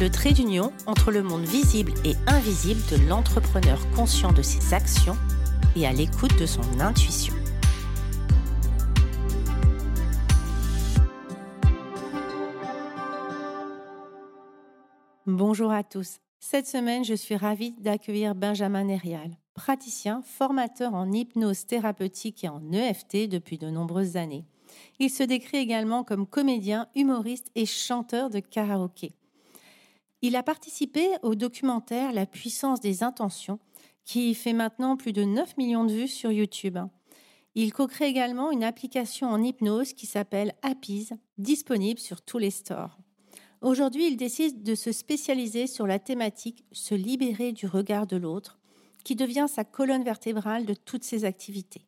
le trait d'union entre le monde visible et invisible de l'entrepreneur conscient de ses actions et à l'écoute de son intuition. Bonjour à tous. Cette semaine, je suis ravie d'accueillir Benjamin Nerial, praticien, formateur en hypnose thérapeutique et en EFT depuis de nombreuses années. Il se décrit également comme comédien, humoriste et chanteur de karaoké. Il a participé au documentaire La puissance des intentions, qui fait maintenant plus de 9 millions de vues sur YouTube. Il co-crée également une application en hypnose qui s'appelle Appies, disponible sur tous les stores. Aujourd'hui, il décide de se spécialiser sur la thématique se libérer du regard de l'autre, qui devient sa colonne vertébrale de toutes ses activités.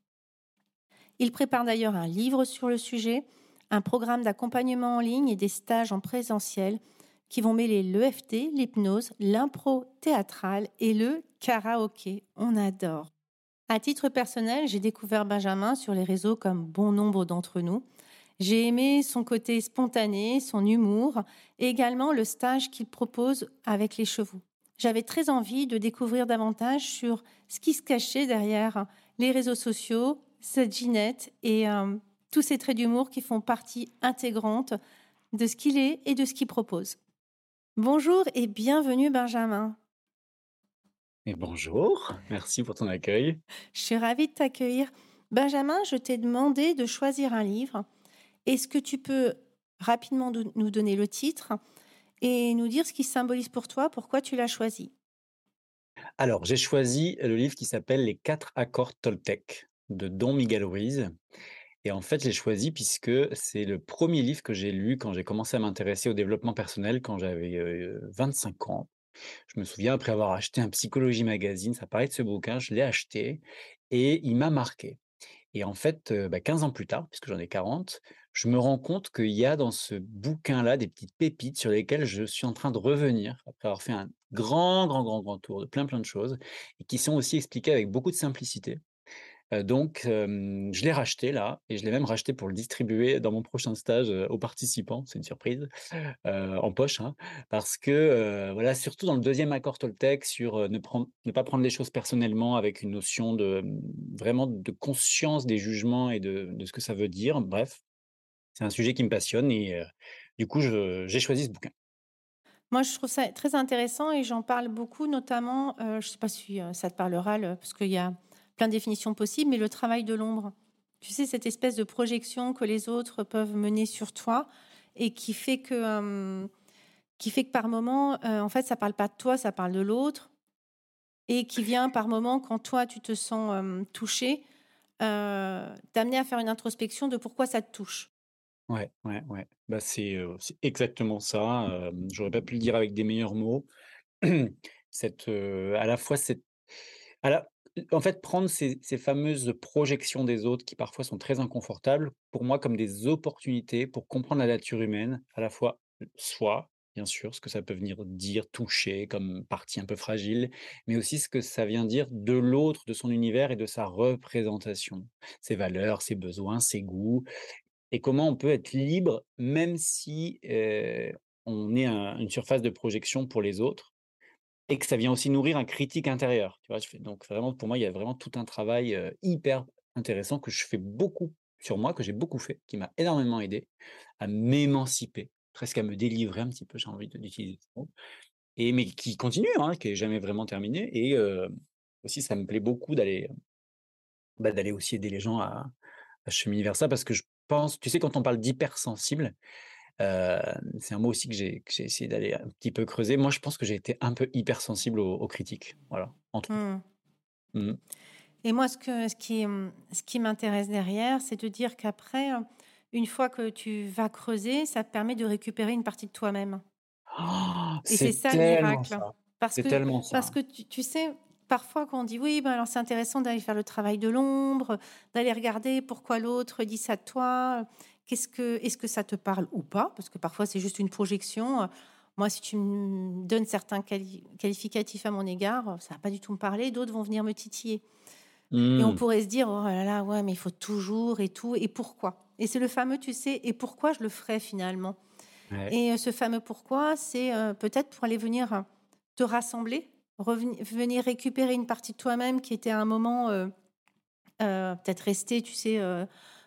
Il prépare d'ailleurs un livre sur le sujet, un programme d'accompagnement en ligne et des stages en présentiel qui vont mêler l'EFT, l'hypnose, l'impro théâtral et le karaoké. On adore. À titre personnel, j'ai découvert Benjamin sur les réseaux comme bon nombre d'entre nous. J'ai aimé son côté spontané, son humour et également le stage qu'il propose avec les chevaux. J'avais très envie de découvrir davantage sur ce qui se cachait derrière les réseaux sociaux, cette ginette et euh, tous ces traits d'humour qui font partie intégrante de ce qu'il est et de ce qu'il propose. Bonjour et bienvenue Benjamin. Et bonjour, merci pour ton accueil. Je suis ravie de t'accueillir. Benjamin, je t'ai demandé de choisir un livre est-ce que tu peux rapidement nous donner le titre et nous dire ce qui symbolise pour toi, pourquoi tu l'as choisi? Alors, j'ai choisi le livre qui s'appelle Les quatre accords Toltec de Don Miguel Ruiz. Et en fait, j'ai choisi puisque c'est le premier livre que j'ai lu quand j'ai commencé à m'intéresser au développement personnel quand j'avais 25 ans. Je me souviens, après avoir acheté un Psychologie Magazine, ça paraît de ce bouquin, je l'ai acheté et il m'a marqué. Et en fait, 15 bah, ans plus tard, puisque j'en ai 40, je me rends compte qu'il y a dans ce bouquin-là des petites pépites sur lesquelles je suis en train de revenir après avoir fait un grand, grand, grand, grand tour de plein, plein de choses et qui sont aussi expliquées avec beaucoup de simplicité donc, je l'ai racheté là et je l'ai même racheté pour le distribuer dans mon prochain stage, aux participants. C'est une surprise, en poche, hein, parce que, voilà, surtout dans le deuxième accord Toltec sur, ne pas prendre les choses personnellement avec une notion de, vraiment de conscience des jugements et de ce que ça veut dire. Bref, c'est un sujet qui me passionne et du coup, j'ai choisi ce bouquin. Moi, je trouve ça très intéressant et j'en parle beaucoup, notamment, je ne sais pas si, ça te parlera, parce qu'il y a plein de définitions possibles, mais le travail de l'ombre. Tu sais, cette espèce de projection que les autres peuvent mener sur toi et qui fait que, euh, qui fait que par moment, euh, en fait, ça parle pas de toi, ça parle de l'autre. Et qui vient par moment, quand toi, tu te sens euh, touché, t'amener à faire une introspection de pourquoi ça te touche. Ouais, ouais, ouais. Bah, c'est exactement ça. J'aurais pas pu le dire avec des meilleurs mots. cette, à la fois cette, la, en fait, prendre ces fameuses projections des autres qui parfois sont très inconfortables, pour moi comme des opportunités pour comprendre la nature humaine, à la fois soi, bien sûr, ce que ça peut venir dire, toucher comme partie un peu fragile, mais aussi ce que ça vient dire de l'autre, de son univers et de sa représentation, ses valeurs, ses besoins, ses goûts et comment on peut être libre même si, on est une surface de projection pour les autres et que ça vient aussi nourrir un critique intérieur, tu vois? donc vraiment pour moi, il y a vraiment tout un travail, hyper intéressant que je fais beaucoup sur moi, que j'ai beaucoup fait, qui m'a énormément aidé à m'émanciper, presque à me délivrer un petit peu, j'ai envie d'utiliser ce mot et mais qui continue, hein, qui est jamais vraiment terminé et aussi ça me plaît beaucoup d'aller, bah, aussi aider les gens à à cheminer vers ça parce que je pense tu sais quand on parle d'hypersensible, c'est un mot aussi que j'ai essayé d'aller un petit peu creuser. Moi, je pense que j'ai été un peu hypersensible aux aux critiques, voilà, entre mmh. Mmh. Et moi, ce que ce qui, mmh, ce qui m'intéresse derrière, c'est de dire qu'après, une fois que tu vas creuser, ça te permet de récupérer une partie de toi-même. Oh, Et c'est ça le miracle. ça. Parce C'est que, tellement ça, parce que tu, tu sais, parfois quand on dit oui, ben alors c'est intéressant d'aller faire le travail de l'ombre, d'aller regarder pourquoi l'autre dit ça de toi, qu'est-ce que, est-ce que ça te parle ou pas, parce que parfois c'est juste une projection. Moi, si tu me donnes certains quali- qualificatifs à mon égard, ça va pas du tout me parler, d'autres vont venir me titiller. Et on Mmh. pourrait se dire, oh là là, ouais, mais il faut toujours et tout, et pourquoi? Et c'est le fameux, tu sais, et pourquoi je le ferais finalement? Ouais. Et euh, ce fameux pourquoi, c'est euh, peut-être pour aller venir euh, te rassembler, revenir, venir récupérer une partie de toi-même qui était à un moment euh, euh, peut-être restée, tu sais, euh,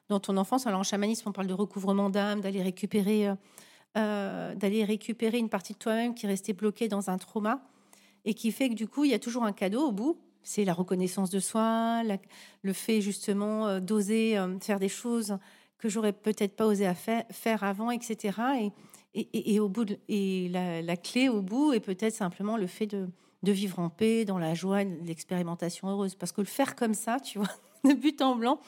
dans ton enfance. Alors en chamanisme, on parle de recouvrement d'âme, d'aller récupérer, euh, euh, d'aller récupérer une partie de toi-même qui est restée bloquée dans un trauma et qui fait que du coup, il y a toujours un cadeau au bout. C'est la reconnaissance de soi, le fait justement euh, d'oser faire des choses que j'aurais peut-être pas osé faire, avant, etc. Et, au bout et la, clé au bout est peut-être simplement le fait de, de vivre en paix, dans la joie, l'expérimentation heureuse. Parce que le faire comme ça, tu vois, de but en blanc,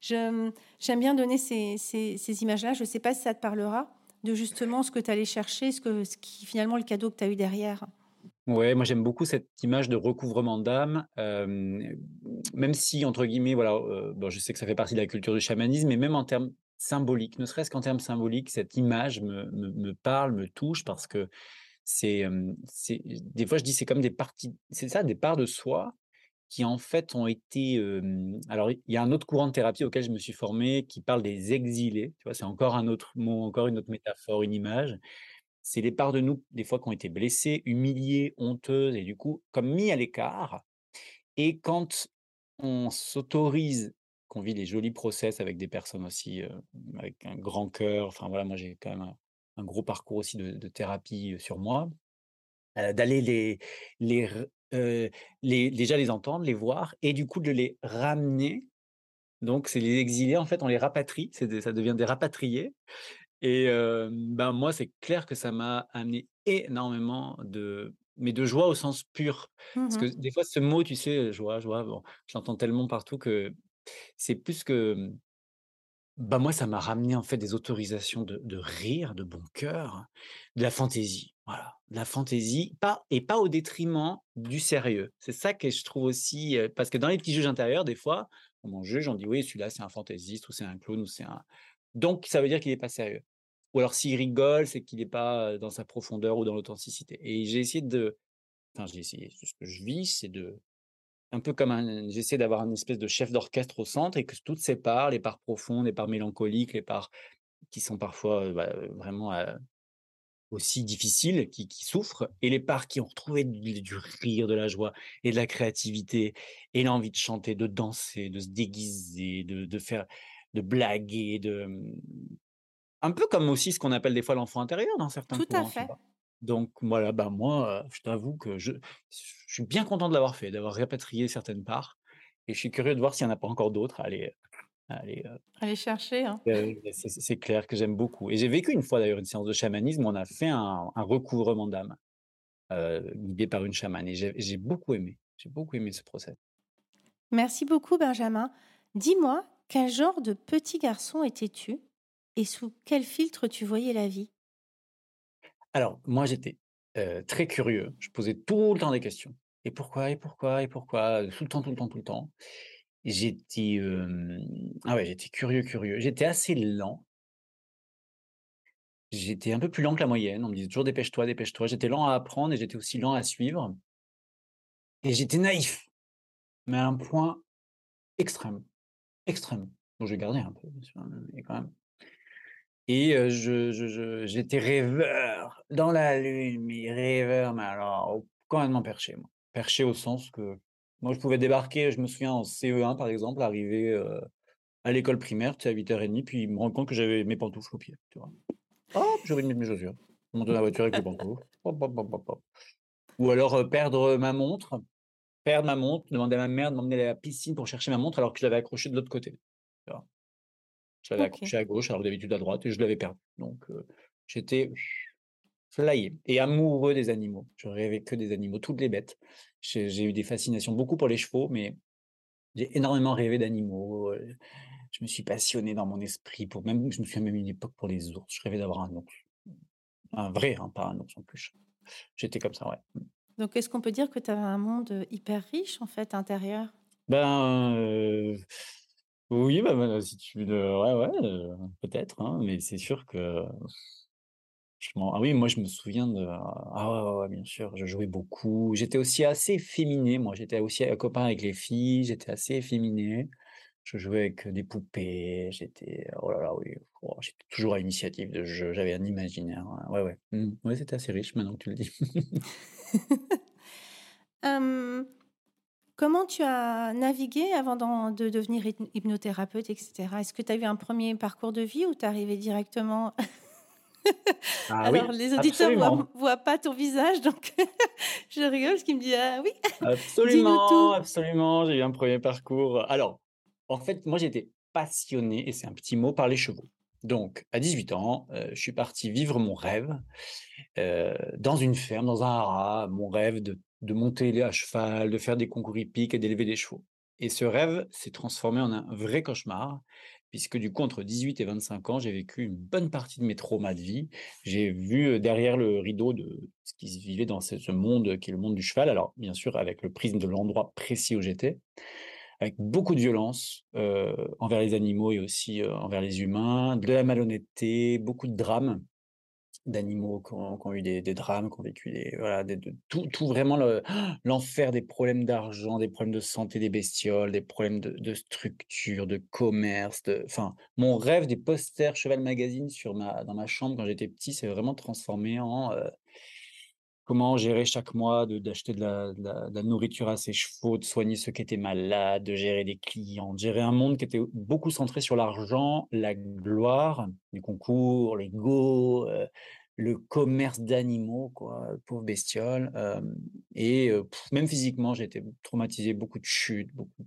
je- j'aime bien donner ces, images-là. Je ne sais pas si ça te parlera de justement ce que tu allais chercher, ce, que, ce qui finalement le cadeau que tu as eu derrière. Ouais, moi j'aime beaucoup cette image de recouvrement d'âme, hem, même si entre guillemets, voilà, heu, bon je sais que ça fait partie de la culture du chamanisme, mais même en termes symboliques, ne serait-ce qu'en termes symboliques, cette image me me parle, me touche parce que hem, c'est des fois je dis c'est comme des parties c'est ça, des parts de soi qui en fait ont été, alors il y a un autre courant de thérapie auquel je me suis formé qui parle des exilés, tu vois? C'est encore un autre mot, encore une autre métaphore, une image. C'est les parts de nous, des fois, qui ont été blessées, humiliées, honteuses et du coup, comme mis à l'écart. Et quand on s'autorise, qu'on vit des jolis process avec des personnes aussi, avec un grand cœur, enfin voilà, moi j'ai quand même un gros parcours aussi de thérapie, sur moi, d'aller les heu, les déjà les entendre, les voir et du coup de les ramener. Donc c'est les exilés, en fait, on les rapatrie, c'est des ça devient des rapatriés et hem, ben, moi, c'est clair que ça m'a amené énormément de mais de joie au sens pur. Parce que des fois, ce mot, tu sais, joie, joie, bon, je l'entends tellement partout que c'est plus que, mmh, bah, moi, ça m'a ramené, en fait, des autorisations de de rire, de bon cœur, de la fantaisie, voilà. La fantaisie, pas et pas au détriment du sérieux. C'est ça que je trouve aussi, parce que dans les petits juges intérieurs, des fois, on m'en juge, on dit: «Oui, celui-là, c'est un fantaisiste ou c'est un clown ou c'est un» donc ça veut dire qu'il est pas sérieux. Ou alors s'il rigole, c'est qu'il est pas, dans sa profondeur ou dans l'authenticité et j'ai essayé de enfin j'ai essayé, ce que je vis, c'est de un peu comme un j'essaie d'avoir un espèce de chef d'orchestre au centre et que toutes ces parts, les parts profondes, les parts mélancoliques, les parts qui sont parfois, bah, vraiment, aussi difficiles, qui qui souffrent et les parts qui ont retrouvé du du rire, de la joie et de la créativité et l'envie de chanter, de danser, de se déguiser, de de faire de blaguer, de, mmh un peu comme aussi ce qu'on appelle des fois l'enfant intérieur dans certains Tout à fait. Donc voilà, bah, moi, je t'avoue que je je suis bien content de l'avoir fait, d'avoir répatrié certaines parts et je suis curieux de voir s'il y en a pas encore d'autres à aller, Allez chercher. hein. c'est clair que j'aime beaucoup et j'ai vécu une fois d'ailleurs une séance de chamanisme où on a fait un un recouvrement d'âme, heu, guidé par une chamane et j'ai beaucoup aimé. J'ai beaucoup aimé ce process. Merci beaucoup, Benjamin. Dis-moi, quel genre de petit garçon étais-tu et sous quel filtre tu voyais la vie? Alors moi j'étais, heu, très curieux, je posais tout le temps des questions. Et pourquoi? Et pourquoi? Et pourquoi? Tout le temps, tout le temps, tout le temps. J'étais, ah ouais, j'étais curieux, curieux. J'étais assez lent. J'étais un peu plus lent que la moyenne. On me disait toujours: «Dépêche-toi, dépêche-toi». J'étais lent à apprendre et j'étais aussi lent à suivre et j'étais naïf, mais à un point extrême, extrême. Bon, j'ai gardé un peu mais quand même et je je je j'étais rêveur dans la lune, mais rêveur, mais alors complètement perché moi. Perché au sens que moi je pouvais débarquer, je me souviens en CE1 par exemple, arriver, heu, à l'école primaire, tu sais à 8:30 puis me rendre compte que j'avais mes pantoufles aux pieds, tu vois? Hop, de mettre mes chaussures. Monter dans la voiture avec les pantoufles. Hop, hop, hop, hop, hop. Ou alors, heu, perdre, ma montre, perdre ma montre, demander à ma mère de m'emmener à la piscine pour chercher ma montre alors que je l'avais accrochée de l'autre côté, tu vois? Je l'avais accrochée à gauche alors que d'habitude à droite et je l'avais perdue. Donc, heu, j'étais flyé et amoureux des animaux. Je rêvais que des animaux, toutes les bêtes. J'ai eu des fascinations beaucoup pour les chevaux, mais j'ai énormément rêvé d'animaux, heu, je me suis passionné dans mon esprit pour même je me souviens même une époque pour les ours. Je rêvais d'avoir un ours. Un vrai, hein, pas un ours en peluche. J'étais comme ça, ouais. Donc, est-ce qu'on peut dire que tu avais un monde, hyper riche, en fait, intérieur? Ben, heu, oui, bah, bah, si tu le ouais, ouais, heu, peut-être, hein, mais c'est sûr que ah oui, moi je me souviens de ah ouais, bien sûr, je jouais beaucoup. J'étais aussi assez efféminé, moi, j'étais aussi, copain avec les filles, j'étais assez efféminé. Je jouais avec, des poupées, j'étais oh là là, oui, oh, j'étais toujours à l'initiative de jeux, j'avais un imaginaire, ouais, ouais. Mmh. Ouais, c'était assez riche maintenant que tu le dis. Comment tu as navigué avant de devenir hypno hypnothérapeute et cetera? Est-ce que tu as eu un premier parcours de vie ou tu arrivé directement Ah oui, alors les auditeurs absolument. voient voient pas ton visage donc je rigole parce qu'il me dit: «Ah oui, Absolument, tout». absolument, j'ai eu un premier parcours, alors, en fait, moi, j'étais passionné et c'est un petit mot, par les chevaux. Donc à 18 ans, heu, je suis parti vivre mon rêve, heu, dans une ferme, dans un haras, mon rêve de de monter à cheval, de faire des concours hippiques et d'élever des chevaux et ce rêve s'est transformé en un vrai cauchemar puisque du coup, entre 18 et 25 ans, j'ai vécu une bonne partie de mes traumas de vie. J'ai vu, derrière le rideau de ce qui se vivait dans ce monde qui est le monde du cheval. Alors bien sûr, avec le prisme de l'endroit précis où j'étais, avec beaucoup de violence, envers les animaux et aussi, envers les humains, de la malhonnêteté, beaucoup de drames, d'animaux qui ont eu des drames, qui ont vécu des voilà, tout tout vraiment le l'enfer des problèmes d'argent, des problèmes de santé des bestioles, des problèmes de structure, de commerce, de enfin, mon rêve des posters Cheval Magazine sur ma dans ma chambre quand j'étais petit s'est vraiment transformé en, heu Comment gérer chaque mois, d'acheter de la de la nourriture à ses chevaux, de soigner ceux qui étaient malades, de gérer des clients, de gérer un monde qui était beaucoup centré sur l'argent, la gloire, les concours, l'ego, heu, le commerce d'animaux quoi, pauvres bestioles, hem et heu, même physiquement, j'ai été traumatisé, beaucoup de chutes, beaucoup.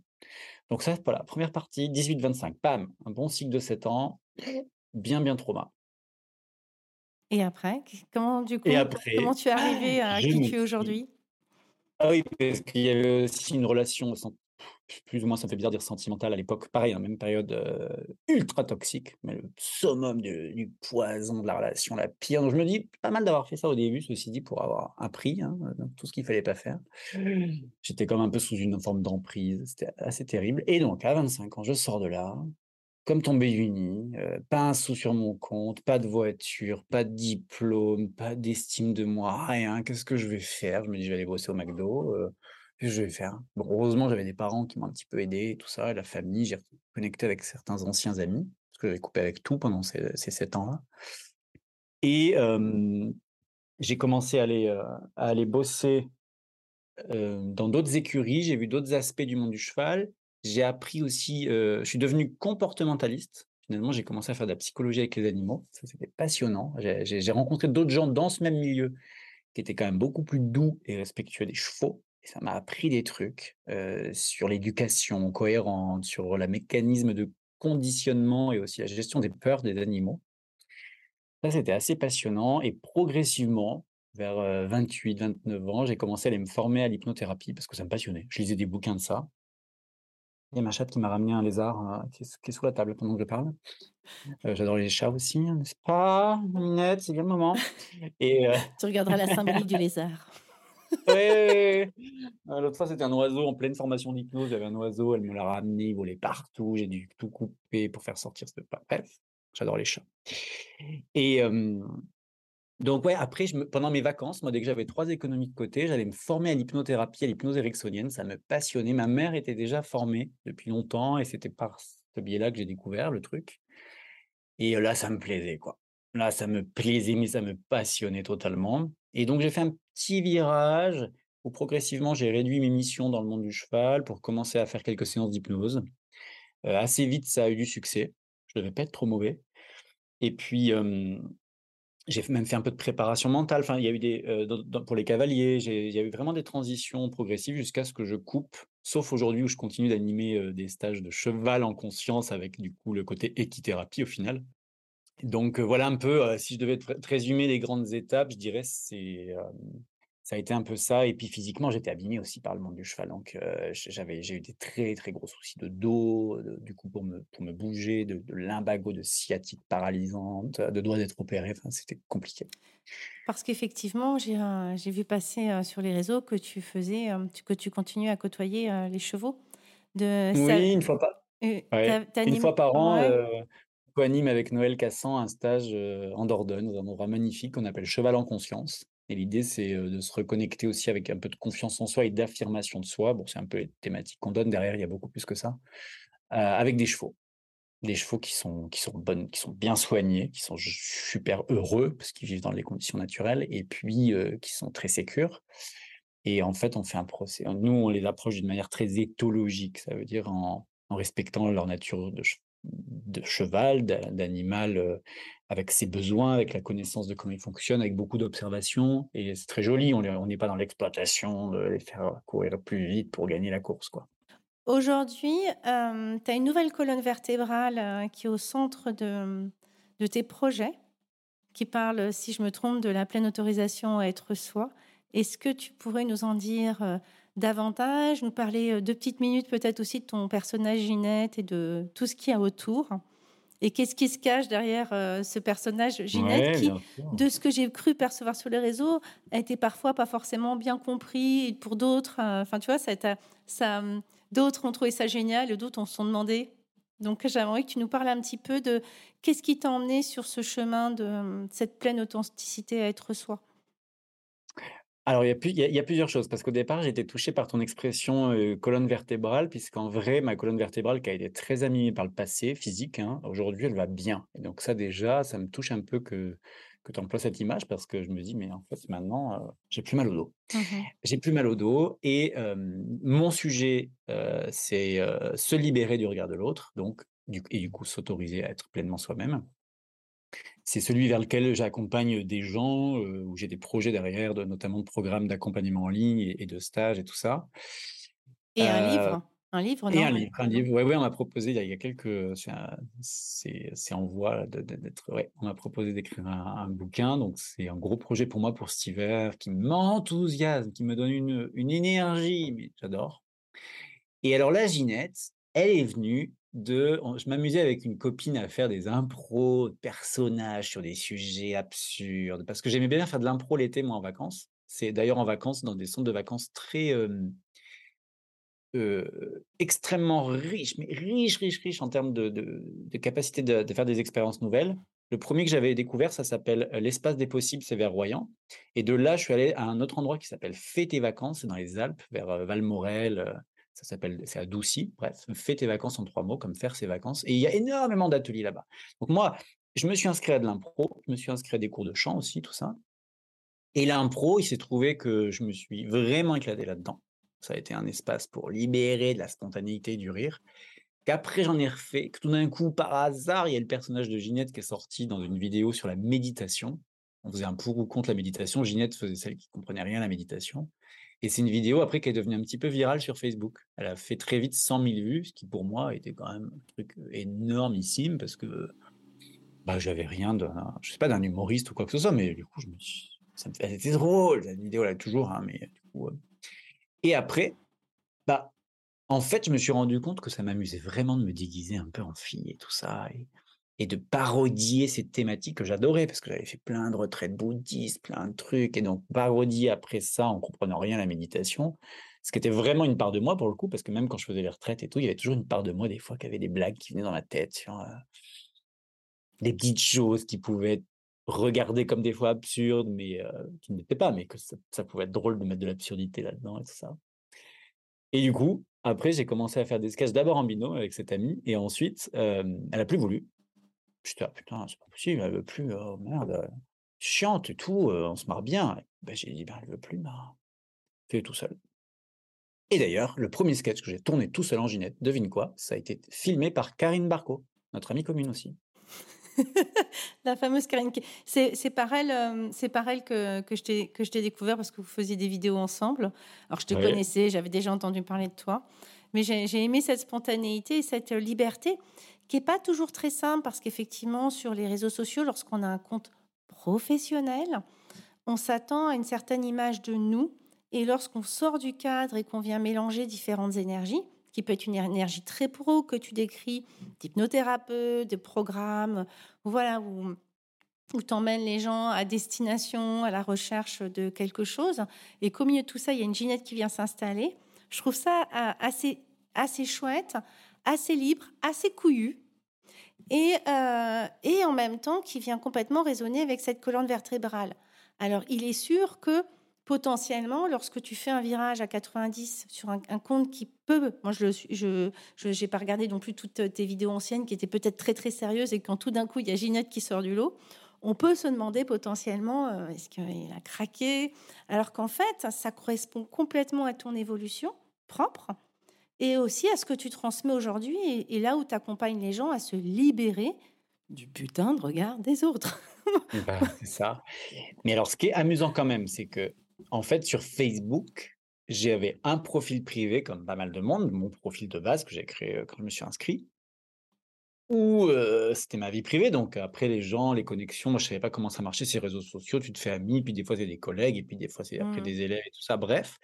Donc ça, voilà, première partie, 18-25, pam, un bon cycle de 7 ans, bien, bien trauma Et après, comment du coup, comment tu es arrivé à qui me tu es aujourd'hui? Ah oui, parce qu'il y avait aussi une relation plus ou moins, ça me fait bizarre de dire sentimentale à l'époque, pareil, hein, même période, heu, ultra toxique, mais le summum du du poison de la relation, la pire. Donc je me dis: «Pas mal d'avoir fait ça au début», ceci dit, pour avoir appris, hein, heu, tout ce qu'il fallait pas faire. J'étais comme un peu sous une forme d'emprise, c'était assez terrible et donc à 25 ans, je sors de là, comme tombé du nid, heu, pas un sou sur mon compte, pas de voiture, pas de diplôme, pas d'estime de moi, rien. Qu'est-ce que je vais faire? Je me dis: «Je vais aller bosser au McDo, que je vais faire?» heureusement, j'avais des parents qui m'ont un petit peu aidé tout ça, la famille, j'ai reconnecté avec certains anciens amis, parce que j'avais coupé avec tout pendant ces 7 ans-là et j'ai commencé à aller, heu, à aller bosser dans d'autres écuries, j'ai vu d'autres aspects du monde du cheval. J'ai appris aussi, je suis devenu comportementaliste. Finalement, j'ai commencé à faire de la psychologie avec les animaux. Ça, c'était passionnant. J'ai rencontré d'autres gens dans ce même milieu qui étaient quand même beaucoup plus doux et respectueux des chevaux et ça m'a appris des trucs, sur l'éducation cohérente, sur le mécanisme de conditionnement et aussi la gestion des peurs des animaux. Ça, c'était assez passionnant et progressivement, vers, heu, 28-29 ans, j'ai commencé à aller me former à l'hypnothérapie parce que ça me passionnait. Je lisais des bouquins de ça. Il y a ma chatte qui m'a ramené un lézard, heu, qui est qui est sous la table pendant que je parle. Heu, j'adore les chats aussi, hein, n'est-ce pas, Minette? C'est bien le moment et heu Tu regarderas la symbolique du lézard. ouais, l'autre fois, c'était un oiseau en pleine formation d'hypnose. Avait un oiseau, elle me l'a ramené, il volait partout. J'ai dû tout couper pour faire sortir ce bref, j'adore les chats et Donc ouais, après pendant mes vacances, moi, dès que j'avais 3 économies de côté, j'allais me former à l'hypnothérapie, à l'hypnose ericksonienne, ça me passionnait. Ma mère était déjà formée depuis longtemps et c'était par ce biais-là que j'ai découvert le truc et heu, là, ça me plaisait, quoi. Là, ça me plaisait, mais ça me passionnait totalement et donc j'ai fait un petit virage où progressivement j'ai réduit mes missions dans le monde du cheval pour commencer à faire quelques séances d'hypnose. Heu, assez vite, ça a eu du succès. Je devais pas être trop mauvais et puis, j'ai même fait un peu de préparation mentale, enfin, il y a eu des, dans pour les cavaliers, il y a eu vraiment des transitions progressives jusqu'à ce que je coupe, sauf aujourd'hui où je continue d'animer, heu, des stages de cheval en conscience avec du coup le côté équithérapie au final. Donc, heu, voilà un peu, si je devais te résumer les grandes étapes, je dirais c'est, Ça a été un peu ça et puis physiquement, j'étais abîmé aussi par le monde du cheval donc heu, j'avais j'ai eu des très, très gros soucis de dos, de du coup pour me pour me bouger, de de lumbago, de sciatique paralysante, de doigts d'être opéré, enfin c'était compliqué. Parce qu'effectivement, j'ai, vu passer, heu, sur les réseaux que tu faisais, que tu continues à côtoyer, les chevaux. De ça Oui, une fois ouais, tu une fois par an, ouais. co-anime avec Noël Cassan un stage, en Dordogne, dans un endroit magnifique qu'on appelle Cheval en conscience et l'idée c'est, de se reconnecter aussi avec un peu de confiance en soi et d'affirmation de soi. Bon, c'est un peu les thématiques qu'on donne derrière, il y a beaucoup plus que ça, avec des chevaux. Des chevaux qui sont qui sont bonnes qui sont bien soignés, qui sont super heureux parce qu'ils vivent dans les conditions naturelles et puis, qui sont très sécures et en fait, on fait un procès nous, on les approche d'une manière très éthologique. Ça veut dire en respectant leur nature de de cheval, d'a d'animal, heu, avec ses besoins, avec la connaissance de comment il fonctionne, avec beaucoup d'observations et c'est très joli. On n'est pas dans l'exploitation, de les faire courir plus vite pour gagner la course, quoi. Aujourd'hui, hem, tu as une nouvelle colonne vertébrale, heu, qui est au centre de, tes projets, qui parle, si je me trompe, de la pleine autorisation à être soi. Est-ce que tu pourrais nous en dire, heu, davantage? Nous parler, heu, 2 petites minutes peut-être aussi de ton personnage Ginette et de tout ce qu'il y a autour? Et qu'est-ce qui se cache derrière, heu, ce personnage Ginette Ouais, qui, de ce que j'ai cru percevoir sur les réseaux, a été parfois pas forcément bien compris et pour d'autres, heu, enfin, tu vois, ça ça, d'autres ont trouvé ça génial et d'autres ont se sont demandé. Donc j'aimerais que tu nous parles un petit peu de qu'est-ce qui t'a emmené sur ce chemin de, cette pleine authenticité à être soi? Alors, il y a plus il y a il y a plusieurs choses parce qu'au départ, j'ai été touché par ton expression, heu, colonne vertébrale puisqu'en vrai, ma colonne vertébrale qui a été très abîmée par le passé physique, hein, aujourd'hui, elle va bien et donc ça déjà, ça me touche un peu que que tu emploies cette image parce que je me dis: «Mais en fait, maintenant, heu, j'ai plus mal au dos». Mmh mh. J'ai plus mal au dos et mon sujet, heu, c'est, se libérer du regard de l'autre donc du et du coup, s'autoriser à être pleinement soi-même. C'est celui vers lequel j'accompagne des gens, heu, où j'ai des projets derrière de notamment de programmes d'accompagnement en ligne et et de stages et tout ça. Et un Heu livre? Un livre, et un livre un livre, ouais, ouais, on m'a proposé il y a il y a quelques c'est en voie d'être ouais, on m'a proposé d'écrire un un bouquin donc c'est un gros projet pour moi pour cet hiver qui m'enthousiasme, qui me donne une une énergie, mais j'adore. Et alors là, Ginette, elle est venue je m'amusais avec une copine à faire des impros de personnages sur des sujets absurdes parce que j'aimais bien faire de l'impro l'été, moi, en vacances. C'est d'ailleurs en vacances dans des centres de vacances très, extrêmement riches, mais riches, riches, riches en termes de de capacité de faire des expériences nouvelles. Le 1er que j'avais découvert, ça s'appelle, heu, l'Espace des possibles, c'est vers Royan et de là, je suis allé à un autre endroit qui s'appelle Fais tes vacances, c'est dans les Alpes vers, heu, Valmorel, heu, ça s'appelle c'est à Doucy, bref, fais tes vacances en 3 mots comme faire ses vacances et il y a énormément d'ateliers là-bas. Donc moi, je me suis inscrit à de l'impro, je me suis inscrit à des cours de chant aussi, tout ça et l'impro, il s'est trouvé que je me suis vraiment éclaté là-dedans. Ça a été un espace pour libérer de la spontanéité, du rire, qu'après j'en ai refait, que tout d'un coup, par hasard, il y a le personnage de Ginette qui est sorti dans une vidéo sur la méditation. On faisait un pour ou contre la méditation. Ginette faisait celle qui comprenait rien à la méditation et c'est une vidéo après qui est devenue un petit peu virale sur Facebook. Elle a fait très vite 100 000 vues, ce qui pour moi était quand même un truc, heu, énormissime parce que, bah, j'avais rien d'un je sais pas, d'un humoriste ou quoi que ce soit, mais du coup, je me suis ça me fait elle était drôle, cette vidéo là, toujours, hein, mais du coup, heu et après, bah, en fait, je me suis rendu compte que ça m'amusait vraiment de me déguiser un peu en fille et tout ça et de parodier ces thématiques que j'adorais parce que j'avais fait plein de retraites bouddhistes, plein de trucs et donc parodier après ça en comprenant rien à la méditation, ce qui était vraiment une part de moi pour le coup, parce que même quand je faisais les retraites et tout, il y avait toujours une part de moi des fois qui avait des blagues qui venaient dans la tête sur, heu des petites choses qui pouvaient être regardées comme des fois absurdes, mais heu, qui ne l'étaient pas, mais que ça pouvait être drôle de mettre de l'absurdité là-dedans et tout ça et du coup, après j'ai commencé à faire des sketchs d'abord en binôme avec cette amie et ensuite, hem, elle a plus voulu. J'étais: «Ah putain, c'est pas possible, elle veut plus, oh merde, heu, chiante et tout, heu, on se marre bien». Bah, j'ai dit: «Ben, elle veut plus, ben, fais tout seul» et d'ailleurs, le 1er sketch que j'ai tourné tout seul en Ginette, devine quoi? Ça a été filmé par Karine Barco, notre amie commune aussi. La fameuse Karine c'est c'est par elle, hem, c'est par elle que que je t'ai que je t'ai découvert parce que vous faisiez des vidéos ensemble. Alors je te connaissais, j'avais déjà entendu parler de toi, mais j'ai j'ai aimé cette spontanéité et cette, liberté qui est pas toujours très simple parce qu'effectivement sur les réseaux sociaux, lorsqu'on a un compte professionnel, on s'attend à une certaine image de nous. Et lorsqu'on sort du cadre et qu'on vient mélanger différentes énergies, qui peut être une énergie très pro que tu décris, d'hypnothérapeute, de programmes, voilà, où, où tu emmènes les gens à destination, à la recherche de quelque chose. Et qu'au milieu de tout ça, il y a une Ginette qui vient s'installer. Je trouve ça euh, assez, assez chouette, assez libre, assez couillu. Et, euh, et en même temps, qui vient complètement résonner avec cette colonne vertébrale. Alors, il est sûr que potentiellement, lorsque tu fais un virage à 90 sur un, compte qui peut, moi je n'ai je, pas regardé non plus toutes tes vidéos anciennes qui étaient peut-être très très sérieuses et quand tout d'un coup il y a Ginette qui sort du lot, on peut se demander potentiellement euh, est-ce qu'il a craqué? Alors qu'en fait ça correspond complètement à ton évolution propre et aussi à ce que tu transmets aujourd'hui et, là où tu accompagnes les gens à se libérer du putain de regard des autres. Bah, c'est ça. Mais alors, ce qui est amusant quand même, c'est que en fait, sur Facebook, j'avais un profil privé, comme pas mal de monde, mon profil de base que j'ai créé quand je me suis inscrit, où c'était ma vie privée. Donc après, les gens, les connexions, moi je savais pas comment ça marchait ces réseaux sociaux. Tu te fais ami, puis des fois c'est des collègues, et puis des fois c'est après mmh. des élèves et tout ça. Bref,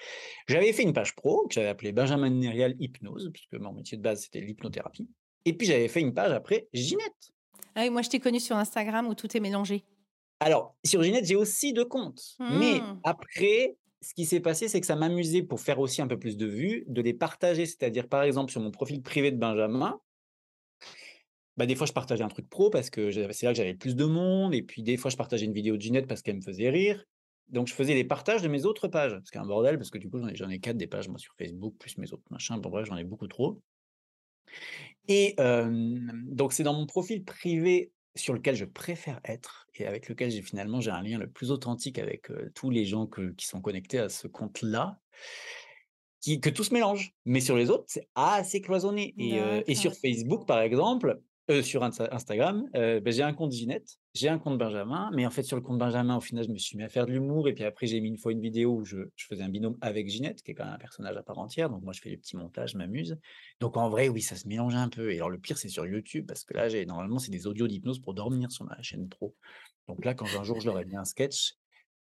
j'avais fait une page pro que j'avais appelée Benjamin Nérial Hypnose, puisque mon métier de base c'était l'hypnothérapie. Et puis j'avais fait une page après Ginette. Ah oui, moi je t'ai connu sur Instagram où tout est mélangé. Alors, sur Ginette, j'ai aussi deux comptes. Mais mmh. après, ce qui s'est passé, c'est que ça m'amusait pour faire aussi un peu plus de vues, de les partager. C'est-à-dire, par exemple, sur mon profil privé de Benjamin, bah, des fois, je partageais un truc pro parce que c'est là que j'avais le plus de monde. Et puis, des fois, je partageais une vidéo de Ginette parce qu'elle me faisait rire. Donc, je faisais les partages de mes autres pages. C'est un bordel parce que du coup, j'en ai, quatre des pages moi sur Facebook, plus mes autres machins. Bon, bref, j'en ai beaucoup trop. Et donc, c'est dans mon profil privé sur lequel je préfère être et avec lequel j'ai finalement j'ai un lien le plus authentique avec tous les gens qui sont connectés à ce compte-là, que tout se mélange. Mais sur les autres, c'est assez cloisonné. Et, et sur Facebook, par exemple, euh, sur Instagram, euh, ben, j'ai un compte Ginette, j'ai un compte Benjamin, mais en fait sur le compte Benjamin, au final, je me suis mis à faire de l'humour et puis après j'ai mis une fois une vidéo où je, faisais un binôme avec Ginette, qui est quand même un personnage à part entière. Donc moi je fais les petits montages, je m'amuse. Donc en vrai, oui, ça se mélange un peu. Et alors le pire, c'est sur YouTube parce que là, normalement c'est des audios d'hypnose pour dormir sur ma chaîne pro. Donc là, quand un jour je leur ai mis un sketch,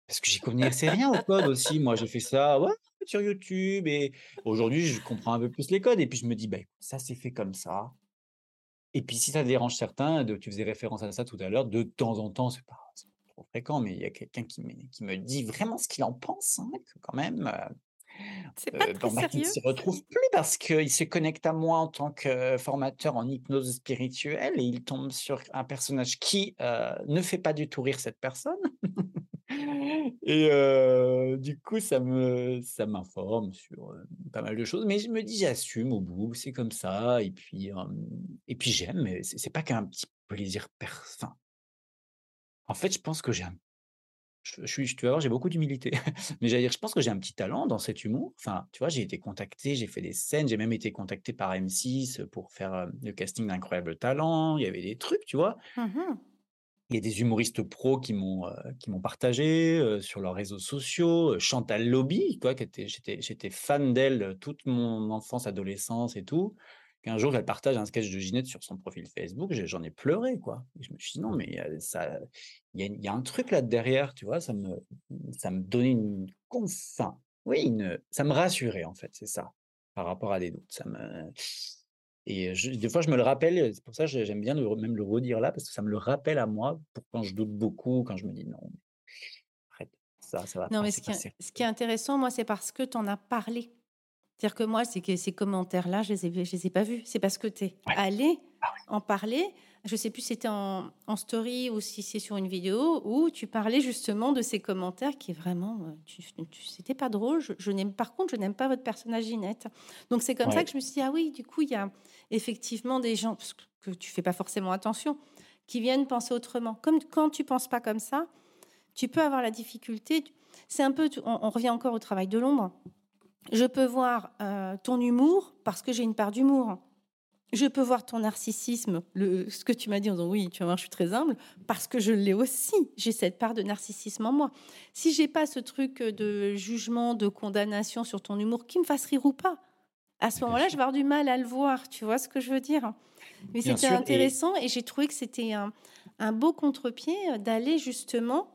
parce que j'y connaissais rien au code aussi. Moi, j'ai fait ça sur YouTube et aujourd'hui, je comprends un peu plus les codes. Et puis je me dis, bah, ça c'est fait comme ça et puis si ça dérange certains, tu faisais référence à ça tout à l'heure, de temps en temps, c'est pas trop fréquent, mais il y a quelqu'un qui me dit vraiment ce qu'il en pense, hein, quand même, C'est pas euh, très ne se retrouve plus parce qu'il se connecte à moi en tant que formateur en hypnose spirituelle et il tombe sur un personnage qui, euh, ne fait pas du tout rire cette personne. Et du coup, ça me ça m'informe sur, pas mal de choses, mais je me dis: «J'assume au bout, c'est comme ça» et puis, et puis j'aime, mais c'est pas qu'un petit plaisir per en fait, je pense que j'ai un je suis tu vas voir, j'ai beaucoup d'humilité, mais j'allais dire, je pense que j'ai un petit talent dans cet humour. Enfin, tu vois, j'ai été contacté, j'ai fait des scènes, j'ai même été contacté par M6 pour faire, le casting d'Incroyable Talent. Il y avait des trucs, tu vois? Mmh il y a des humoristes pros qui m'ont qui m'ont partagé sur leurs réseaux sociaux. Chantal Lobby, quoi, qui était, j'étais, j'étais fan d'elle toute mon enfance, adolescence et tout. Qu'un jour, elle partage un sketch de Ginette sur son profil Facebook, j'en ai pleuré, quoi. je me suis dit non, mais ça, il y a, y a, un truc là derrière, tu vois, ça me, ça me donnait une, enfin, oui, une, ça me rassurait en fait, c'est ça, par rapport à des doutes. Ça me, et des fois, je me le rappelle, c'est pour ça que j'aime bien même le redire là, parce que ça me le rappelle à moi, pour quand je doute beaucoup, quand je me dis non, arrête, ça, ça va Non, mais ce qui, est, ce qui est intéressant, moi, c'est parce que tu en as parlé. C'est-à-dire que moi, c'est que ces commentaires-là, je ne les, ai, je les ai pas vus. C'est parce que tu es allé ah en parler. Je ne sais plus si c'était en, en, story ou si c'est sur une vidéo où tu parlais justement de ces commentaires qui est vraiment. Euh, tu, c'était pas drôle. Je, n'aime, par contre, je n'aime pas votre personnage Ginette. Donc c'est comme ça que je me suis dit, ah oui, du coup, il y a effectivement des gens, parce que tu fais pas forcément attention, qui viennent penser autrement. Comme quand tu penses pas comme ça, tu peux avoir la difficulté. C'est un peu, on revient encore au travail de l'ombre je peux voir euh, ton humour parce que j'ai une part d'humour. Je peux voir ton narcissisme, le, ce que tu m'as dit en disant oui, tu vas voir, je suis très humble, parce que je l'ai aussi. J'ai cette part de narcissisme en moi. Si j'ai pas ce truc de jugement, de condamnation sur ton humour, qui me fasse rire ou pas, à ce moment-là, je vais avoir du mal à le voir. Tu vois ce que je veux dire? Mais c'était intéressant et, j'ai trouvé que c'était un, un beau contre-pied d'aller justement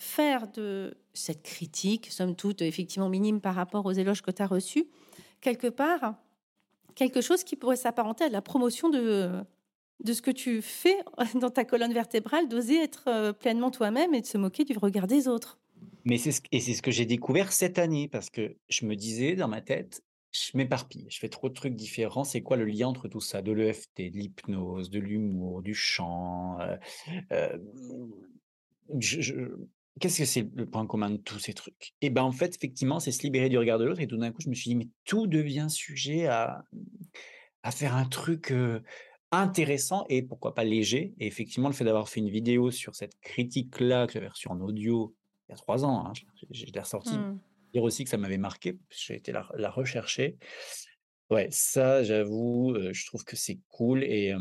faire de cette critique, somme toute effectivement minime par rapport aux éloges que tu as reçus, quelque part, quelque chose qui pourrait s'apparenter à la promotion de, de ce que tu fais dans ta colonne vertébrale, d'oser être euh, pleinement toi-même et de se moquer du regard des autres. Mais c'est ce, et c'est ce que j'ai découvert cette année, parce que je me disais dans ma tête, je m'éparpille, je fais trop de trucs différents. C'est quoi le lien entre tout ça? De l'EFT, de l'hypnose, de l'humour, du chant euh, euh, Qu'est-ce que c'est le point commun de tous ces trucs? Et ben en fait, effectivement, c'est se libérer du regard de l'autre. Et tout d'un coup, je me suis dit, mais tout devient sujet à, à faire un truc intéressant et pourquoi pas léger. Et effectivement, le fait d'avoir fait une vidéo sur cette critique-là, que j'avais reçue en audio il y a trois ans, hein, je, l'ai ressorti, mmh. dire aussi que ça m'avait marqué, j'ai été la, la, rechercher. Ouais, ça, j'avoue, je trouve que c'est cool. Et,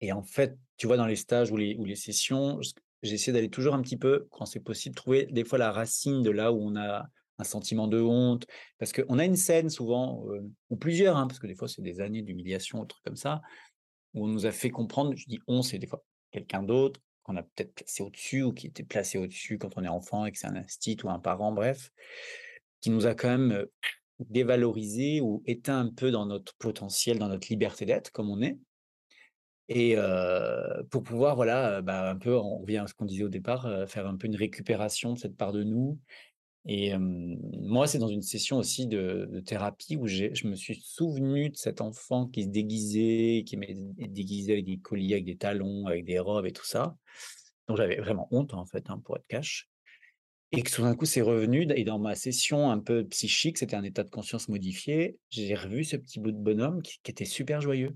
et en fait, tu vois, dans les stages ou les, ou les sessions, j'essaie d'aller toujours un petit peu, quand c'est possible, trouver des fois la racine de là où on a un sentiment de honte. Parce qu'on a une scène souvent, ou plusieurs, hein, parce que des fois c'est des années d'humiliation, ou trucs comme ça, où on nous a fait comprendre, je dis on, c'est des fois quelqu'un d'autre, qu'on a peut-être placé au-dessus, ou qui était placé au-dessus quand on est enfant et que c'est un instit ou un parent, bref, qui nous a quand même dévalorisé ou éteint un peu dans notre potentiel, dans notre liberté d'être, comme on est. Et pour pouvoir, voilà, bah, un peu, on revient à ce qu'on disait au départ, faire un peu une récupération de cette part de nous. Et moi, c'est dans une session aussi de, thérapie où je me suis souvenu de cet enfant qui se déguisait, qui m'est déguisé avec des colliers, avec des talons, avec des robes et tout ça. Donc j'avais vraiment honte, en fait, hein, pour être cash. Et que tout d'un coup, c'est revenu. Et dans ma session un peu psychique, c'était un état de conscience modifié. J'ai revu ce petit bout de bonhomme qui était super joyeux.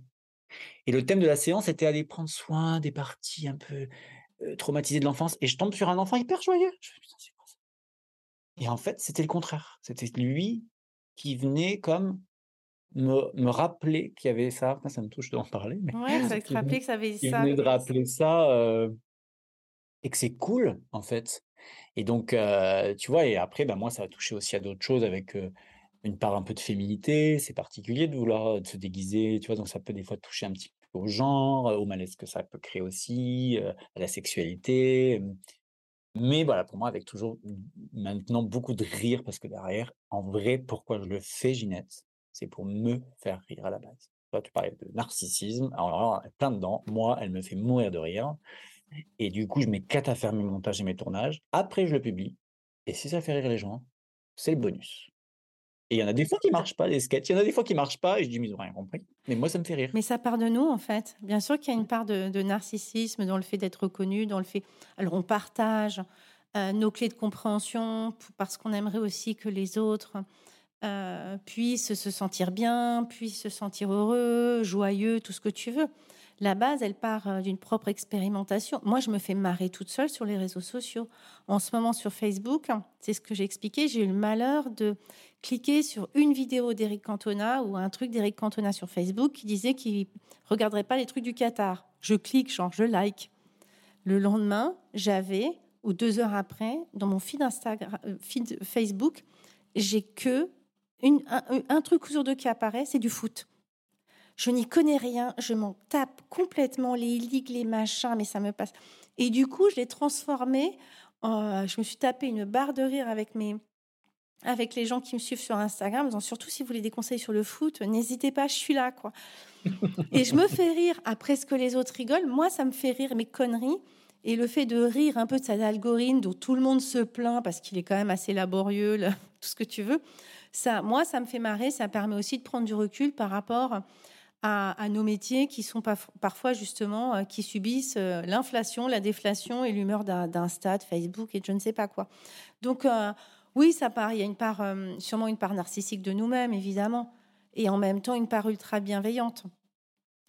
Et le thème de la séance était aller prendre soin des parties un peu traumatisées de l'enfance. Et je tombe sur un enfant hyper joyeux. Je me c'est quoi ça? Et en fait, c'était le contraire. C'était lui qui venait comme me, me rappeler qu'il y avait ça. ça me touche d'en parler. Mais ouais, ça te rappeler que ça avait ça. venait de rappeler ça. et que c'est cool, en fait. Et donc, tu vois, et après, ben, moi, ça a touché aussi à d'autres choses avec une part un peu de féminité, c'est particulier de vouloir se déguiser, tu vois, donc ça peut des fois toucher un petit peu au genre, au malaise que ça peut créer aussi, à la sexualité. Mais voilà, pour moi, avec toujours maintenant beaucoup de rire, parce que derrière, en vrai, pourquoi je le fais, Ginette, c'est pour me faire rire à la base. Toi, tu parlais de narcissisme, alors là, plein dedans. Moi, elle me fait mourir de rire. Et du coup, je m'éclate à faire mes montages et mes tournages. Après, je le publie. Et si ça fait rire les gens, c'est le bonus. Et il y en a des fois qui marchent pas, les sketchs. Il y en a des fois qui marchent pas, et je dis, mais ils n'ont rien compris. Mais moi, ça me fait rire. Mais ça part de nous, en fait. Bien sûr qu'il y a une part de, narcissisme dans le fait d'être reconnu, dans le fait. Alors, on partage euh, nos clés de compréhension parce qu'on aimerait aussi que les autres euh, puissent se sentir bien, puissent se sentir heureux, joyeux, tout ce que tu veux la base, elle part euh, d'une propre expérimentation. Moi, je me fais marrer toute seule sur les réseaux sociaux. En ce moment, sur Facebook, c'est ce que j'ai expliqué, j'ai eu le malheur de cliquer sur une vidéo d'Eric Cantona ou un truc d'Eric Cantona sur Facebook qui disait qu'il regarderait pas les trucs du Qatar. Je clique, genre, je like. Le lendemain, j'avais, ou deux heures après, dans mon feed, Instagram, euh, feed Facebook, j'ai que un, un truc sur deux qui apparaît, c'est du foot. Je n'y connais rien, je m'en tape complètement les ligues, les machins, mais ça me passe. Et du coup, je l'ai transformé. je me suis tapé une barre de rire avec mes, avec les gens qui me suivent sur Instagram, disant surtout si vous voulez des conseils sur le foot, n'hésitez pas, je suis là, quoi. et je me fais rire après ce que les autres rigolent. Moi, ça me fait rire mes conneries. Et le fait de rire un peu de cet algorithme dont tout le monde se plaint parce qu'il est quand même assez laborieux, tout ce que tu veux, ça, moi, ça me fait marrer. Ça permet aussi de prendre du recul par rapport à, nos métiers qui sont parfois justement euh, qui subissent euh, l'inflation, la déflation et l'humeur d'un stade, Facebook et je ne sais pas quoi. Donc euh, oui, ça part. Il y a une part, sûrement une part narcissique de nous-mêmes, évidemment, et en même temps une part ultra bienveillante,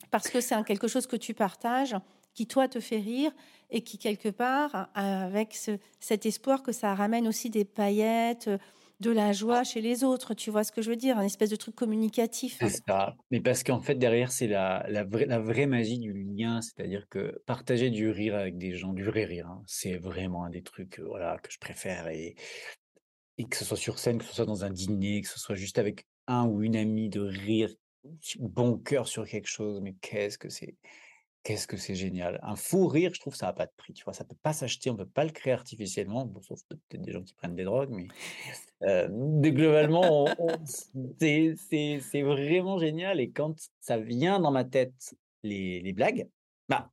parce que c'est quelque chose que tu partages, qui toi te fait rire et qui quelque part, avec cet espoir que ça ramène aussi des paillettes de la joie chez les autres. Tu vois ce que je veux dire Un espèce de truc communicatif. C'est ça. Mais parce qu'en fait, derrière, c'est la, vraie, magie du lien. C'est-à-dire que partager du rire avec des gens, du vrai rire, hein, c'est vraiment un des trucs voilà, que je préfère. Et, et que ce soit sur scène, que ce soit dans un dîner, que ce soit juste avec un ou une amie, de rire bon cœur sur quelque chose. Mais qu'est-ce que c'est Qu'est-ce que c'est génial! Un fou rire, je trouve ça a pas de prix, tu vois? Ça peut pas s'acheter, on peut pas le créer artificiellement, bon sauf peut-être des gens qui prennent des drogues, mais, mais globalement c'est vraiment génial et quand ça vient dans ma tête les les blagues, bah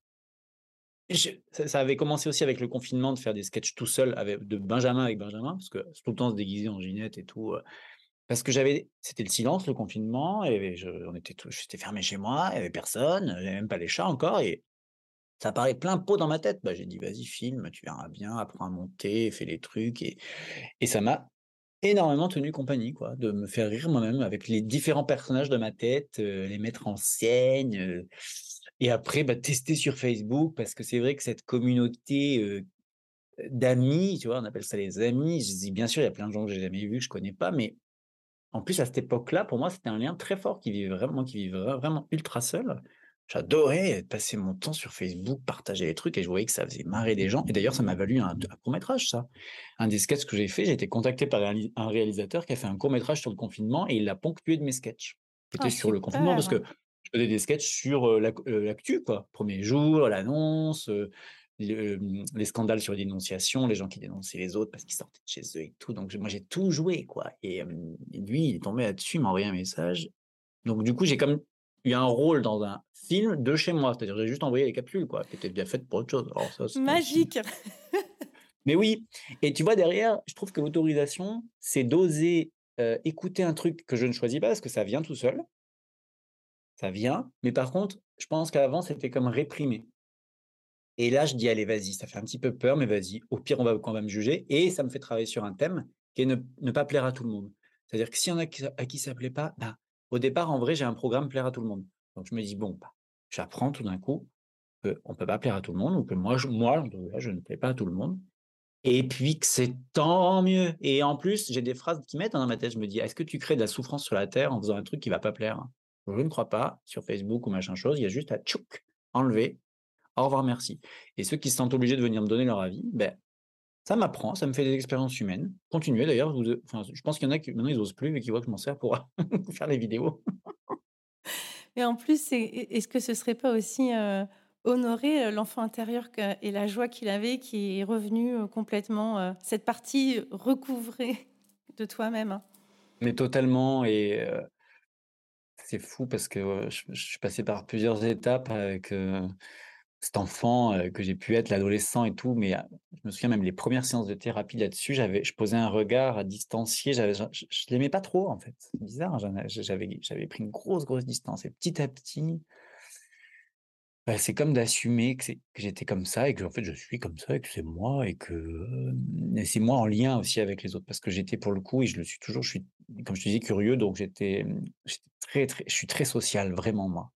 ça avait commencé aussi avec le confinement de faire des sketchs tout seul avec de Benjamin avec Benjamin, parce que tout le temps se déguiser en Ginette et tout, heu, parce que j'avais c'était le silence, le confinement et on était tous j'étais fermé chez moi, il y avait personne, même pas les chats encore et ça parlait plein pot dans ma tête. Bah, j'ai dit: «Vas-y filme, tu verras bien, apprends à monter, fais les trucs» et ça m'a énormément tenu compagnie quoi, de me faire rire moi-même avec les différents personnages de ma tête, heu, les mettre en scène, heu et après, bah, tester sur Facebook parce que c'est vrai que cette communauté, d'amis, tu vois? On appelle ça les amis. Je dis bien sûr, il y a plein de gens que j'ai jamais vus, que je connais pas, mais en plus à cette époque-là, pour moi, c'était un lien très fort qui vivait vraiment qui vivait vra vraiment ultra seul. J'adorais passer mon temps sur Facebook, partager les trucs et je voyais que ça faisait marrer des gens et d'ailleurs ça m'a valu un d un court métrage ça. Un des sketchs que j'ai fait, j'ai été contacté par un réali un réalisateur qui a fait un court métrage sur le confinement et il l'a ponctué de mes sketchs. Ah C'était sur le confinement parce que je faisais des sketchs sur, l'actu quoi. 1er jour, l'annonce, le, les scandales sur les dénonciations, les gens qui dénonçaient les autres parce qu'ils sortaient de chez eux et tout, donc moi j'ai tout joué quoi et lui il est tombé là-dessus, il m'a envoyé un message. Donc du coup, j'ai comme eu un rôle dans un film de chez moi, c'est-à-dire j'ai juste envoyé les capsules quoi, qui étaient bien faites pour autre chose. Alors ça, Magique! mais oui et tu vois derrière, je trouve que l'autorisation, c'est d'oser, écouter un truc que je ne choisis pas parce que ça vient tout seul ça vient, mais par contre, je pense qu'avant c'était comme réprimé et là je dis: «Allez vas-y, ça fait un petit peu peur, mais vas-y, au pire on va qu'on va me juger» et ça me fait travailler sur un thème qui est ne ne pas plaire à tout le monde. C'est-à-dire que s'il y en a à qui ça plaît pas, bah, au départ en vrai j'ai un programme plaire à tout le monde. Donc je me dis: «Bon, bah, j'apprends tout d'un coup qu'on peut pas plaire à tout le monde ou que moi je ne plais pas à tout le monde et puis que c'est tant mieux» et en plus, j'ai des phrases qui mettent dans ma tête, je me dis: «Est-ce que tu crées de la souffrance sur la terre en faisant un truc qui va pas plaire? Je ne crois pas, sur Facebook ou machin chose, il y a juste à tchouk, enlever, au revoir merci» et ceux qui se sentent obligés de venir me donner leur avis, beh, ça m'apprend, ça me fait des expériences humaines. Continuez d'ailleurs, vous de enfin je pense qu'il y en a qui maintenant ils osent plus vu qu'ils voient que je m'en sers pour faire les vidéos. Et en plus, est-ce que ce serait pas aussi, heu, honorer, heu, l'enfant intérieur et la joie qu'il avait qui est revenue, heu, complètement, cette partie recouvrée de toi-même? Mais totalement et c'est fou parce que, je suis passé par plusieurs étapes avec, cet enfant, que j'ai pu être, l'adolescent et tout, mais, je me souviens même les 1res séances de thérapie là-dessus, j'avais je posais un regard distancié, j'avais je je l'aimais pas trop en fait. C'est bizarre, hein, j'avais j'avais pris une grosse, grosse distance et petit à petit bah, c'est comme d'assumer que que j'étais comme ça et qu'en fait je suis comme ça et que c'est moi et que, c'est moi en lien aussi avec les autres parce que j'étais pour le coup et je le suis toujours, je suis comme je te disais curieux donc j'étais, très, très je suis très social vraiment moi.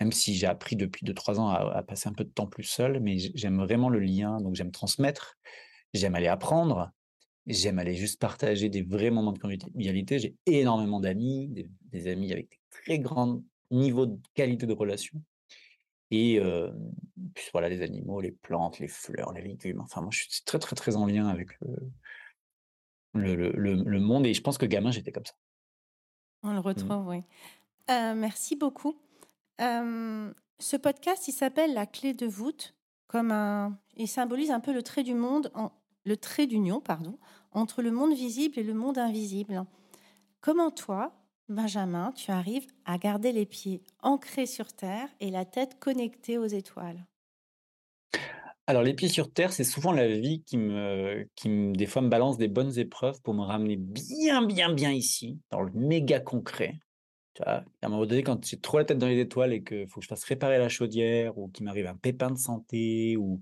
Même si j'ai appris depuis 2-3 ans à passer un peu de temps plus seul, mais j'ai j'aime vraiment le lien, donc j'aime transmettre, j'aime aller apprendre, j'aime aller juste partager des vrais moments de convivialité. J'ai énormément d'amis, des des amis avec des très grands niveaux de qualité de relation et puis voilà les animaux, les plantes, les fleurs, les légumes, enfin moi je suis très, très, très en lien avec le le le le le monde et je pense que gamin j'étais comme ça. On le Mmh. retrouve, oui. Merci beaucoup. Ce podcast, il s'appelle «La clé de voûte», comme un il symbolise un peu le trait du monde en le trait d'union, pardon, entre le monde visible et le monde invisible. Comment toi, Benjamin, tu arrives à garder les pieds ancrés sur terre et la tête connectée aux étoiles? Alors les pieds sur terre, c'est souvent la vie qui me qui des fois me balance des bonnes épreuves pour me ramener bien, bien, bien ici, dans le méga concret. Tu vois? À un moment donné, quand j'ai trop la tête dans les étoiles et qu'il faut que je fasse réparer la chaudière ou qu'il m'arrive un pépin de santé ou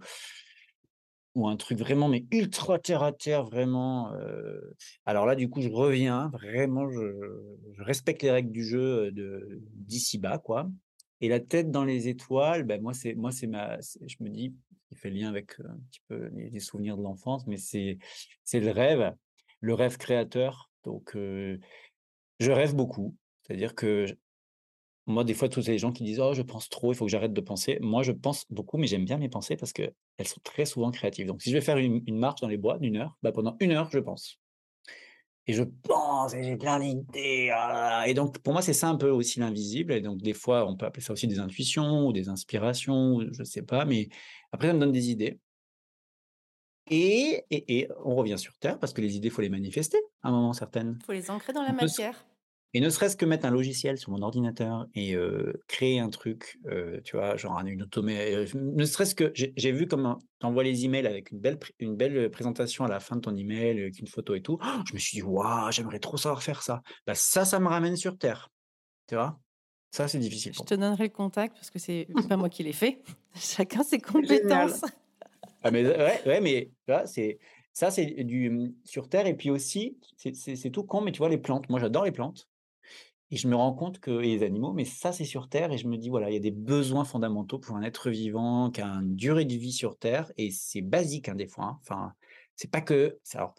ou un truc vraiment, mais ultra terre à terre, vraiment, alors là, du coup, je reviens, vraiment, je respecte les règles du jeu, de d'ici-bas, quoi et la tête dans les étoiles, bah, moi, c'est moi, c'est ma je me dis, il fait lien avec, un petit peu les souvenirs de l'enfance, mais c'est c'est le rêve, le rêve créateur, donc je rêve beaucoup. C'est-à-dire que moi, des fois, tous ces gens qui disent: «Oh, je pense trop, il faut que j'arrête de penser». Moi, je pense beaucoup, mais j'aime bien mes pensées parce qu'elles sont très souvent créatives. Donc si je vais faire une une marche dans les bois d'1 heure, bah, pendant 1 heure, je pense. et je pense et j'ai plein d'idées, ah et donc pour moi, c'est ça un peu aussi l'invisible et donc des fois, on peut appeler ça aussi des intuitions ou des inspirations ou je sais pas, mais après ça me donne des idées et et et on revient sur terre parce que les idées, il faut les manifester à un moment certaines. Faut les ancrer dans la Ne matière. Et ne serait-ce que mettre un logiciel sur mon ordinateur et créer un truc, tu vois? Genre un une automé ne serait-ce que j'ai vu comment tu envoies les emails avec une belle une belle, présentation à la fin de ton email avec une photo et tout. Je me suis dit: «Waouh, j'aimerais trop savoir faire ça». Bah ça, ça me ramène sur terre, tu vois? Ça, c'est difficile Je te donnerai le contact parce que c'est pas moi qui l'ai fait. Chacun ses compétences. Ah mais ouais, ouais, mais tu vois, c'est ça, c'est du, mmh, sur terre et puis aussi, c'est tout con, mais tu vois les plantes, moi j'adore les plantes et je me rends compte que et les animaux, mais ça, c'est sur terre et je me dis: «Voilà, il y a des besoins fondamentaux pour un être vivant qui a une durée de vie sur terre» et c'est basique, hein, des fois, hein. Enfin, c'est pas que alors,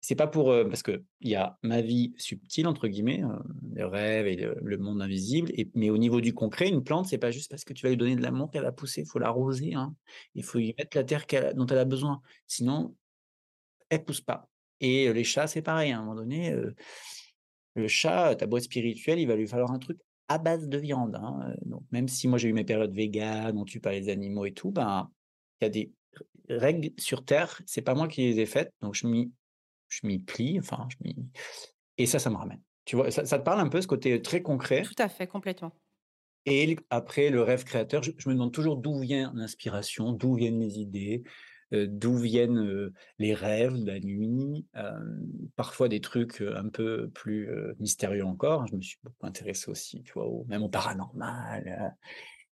c'est pas pour, heu parce qu'il y a ma vie «subtile» entre guillemets, heu, les rêves et le monde invisible mais au niveau du concret, une plante, c'est pas juste parce que tu vas lui donner de l'amour qu'elle va pousser, il faut l'arroser, hein. Il faut y mettre la terre dont elle a besoin. Sinon, elle pousse pas et heu, les chats, c'est pareil, à un moment donné, le chat, tu as beau être spirituel, il va lui falloir un truc à base de viande, hein, heu, donc même si moi j'ai eu mes périodes véganes, on tue pas les animaux et tout, ben, il y a des règles sur terre, c'est pas moi qui les ai faites, donc je m'y je m'y plie, enfin je m'y et ça, ça me ramène. Tu vois? Ça ça te parle un peu ce côté très concret? Tout à fait, complètement. Et après le rêve créateur, je je me demande toujours d'où vient l'inspiration, d'où viennent les idées, d'où viennent, les rêves la nuit, parfois des trucs, un peu plus, mystérieux encore. Je me suis beaucoup intéressé aussi, tu vois, même au paranormal,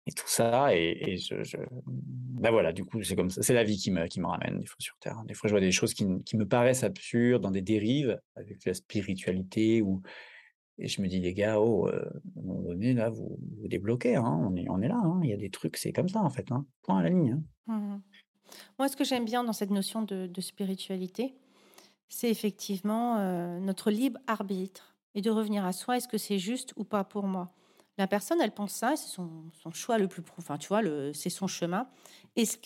et tout ça et je bah, voilà, du coup, c'est comme ça, c'est la vie qui me qui me ramène des fois sur terre. Des fois, je vois des choses qui me paraissent absurdes dans des dérives avec la spiritualité ou et je me dis: «Les gars, oh, à un moment donné, là, vous débloquez, hein, on est on est là, hein, il y a des trucs, c'est comme ça, en fait, hein, point à la ligne, hein». Mmh mh. Moi, ce que j'aime bien dans cette notion de de spiritualité, c'est effectivement, heu, notre libre arbitre et de revenir à soi. Est-ce que c'est juste ou pas pour moi? La personne, elle pense ça c'est son son choix le plus pro enfin, tu vois, c'est son chemin. Est-ce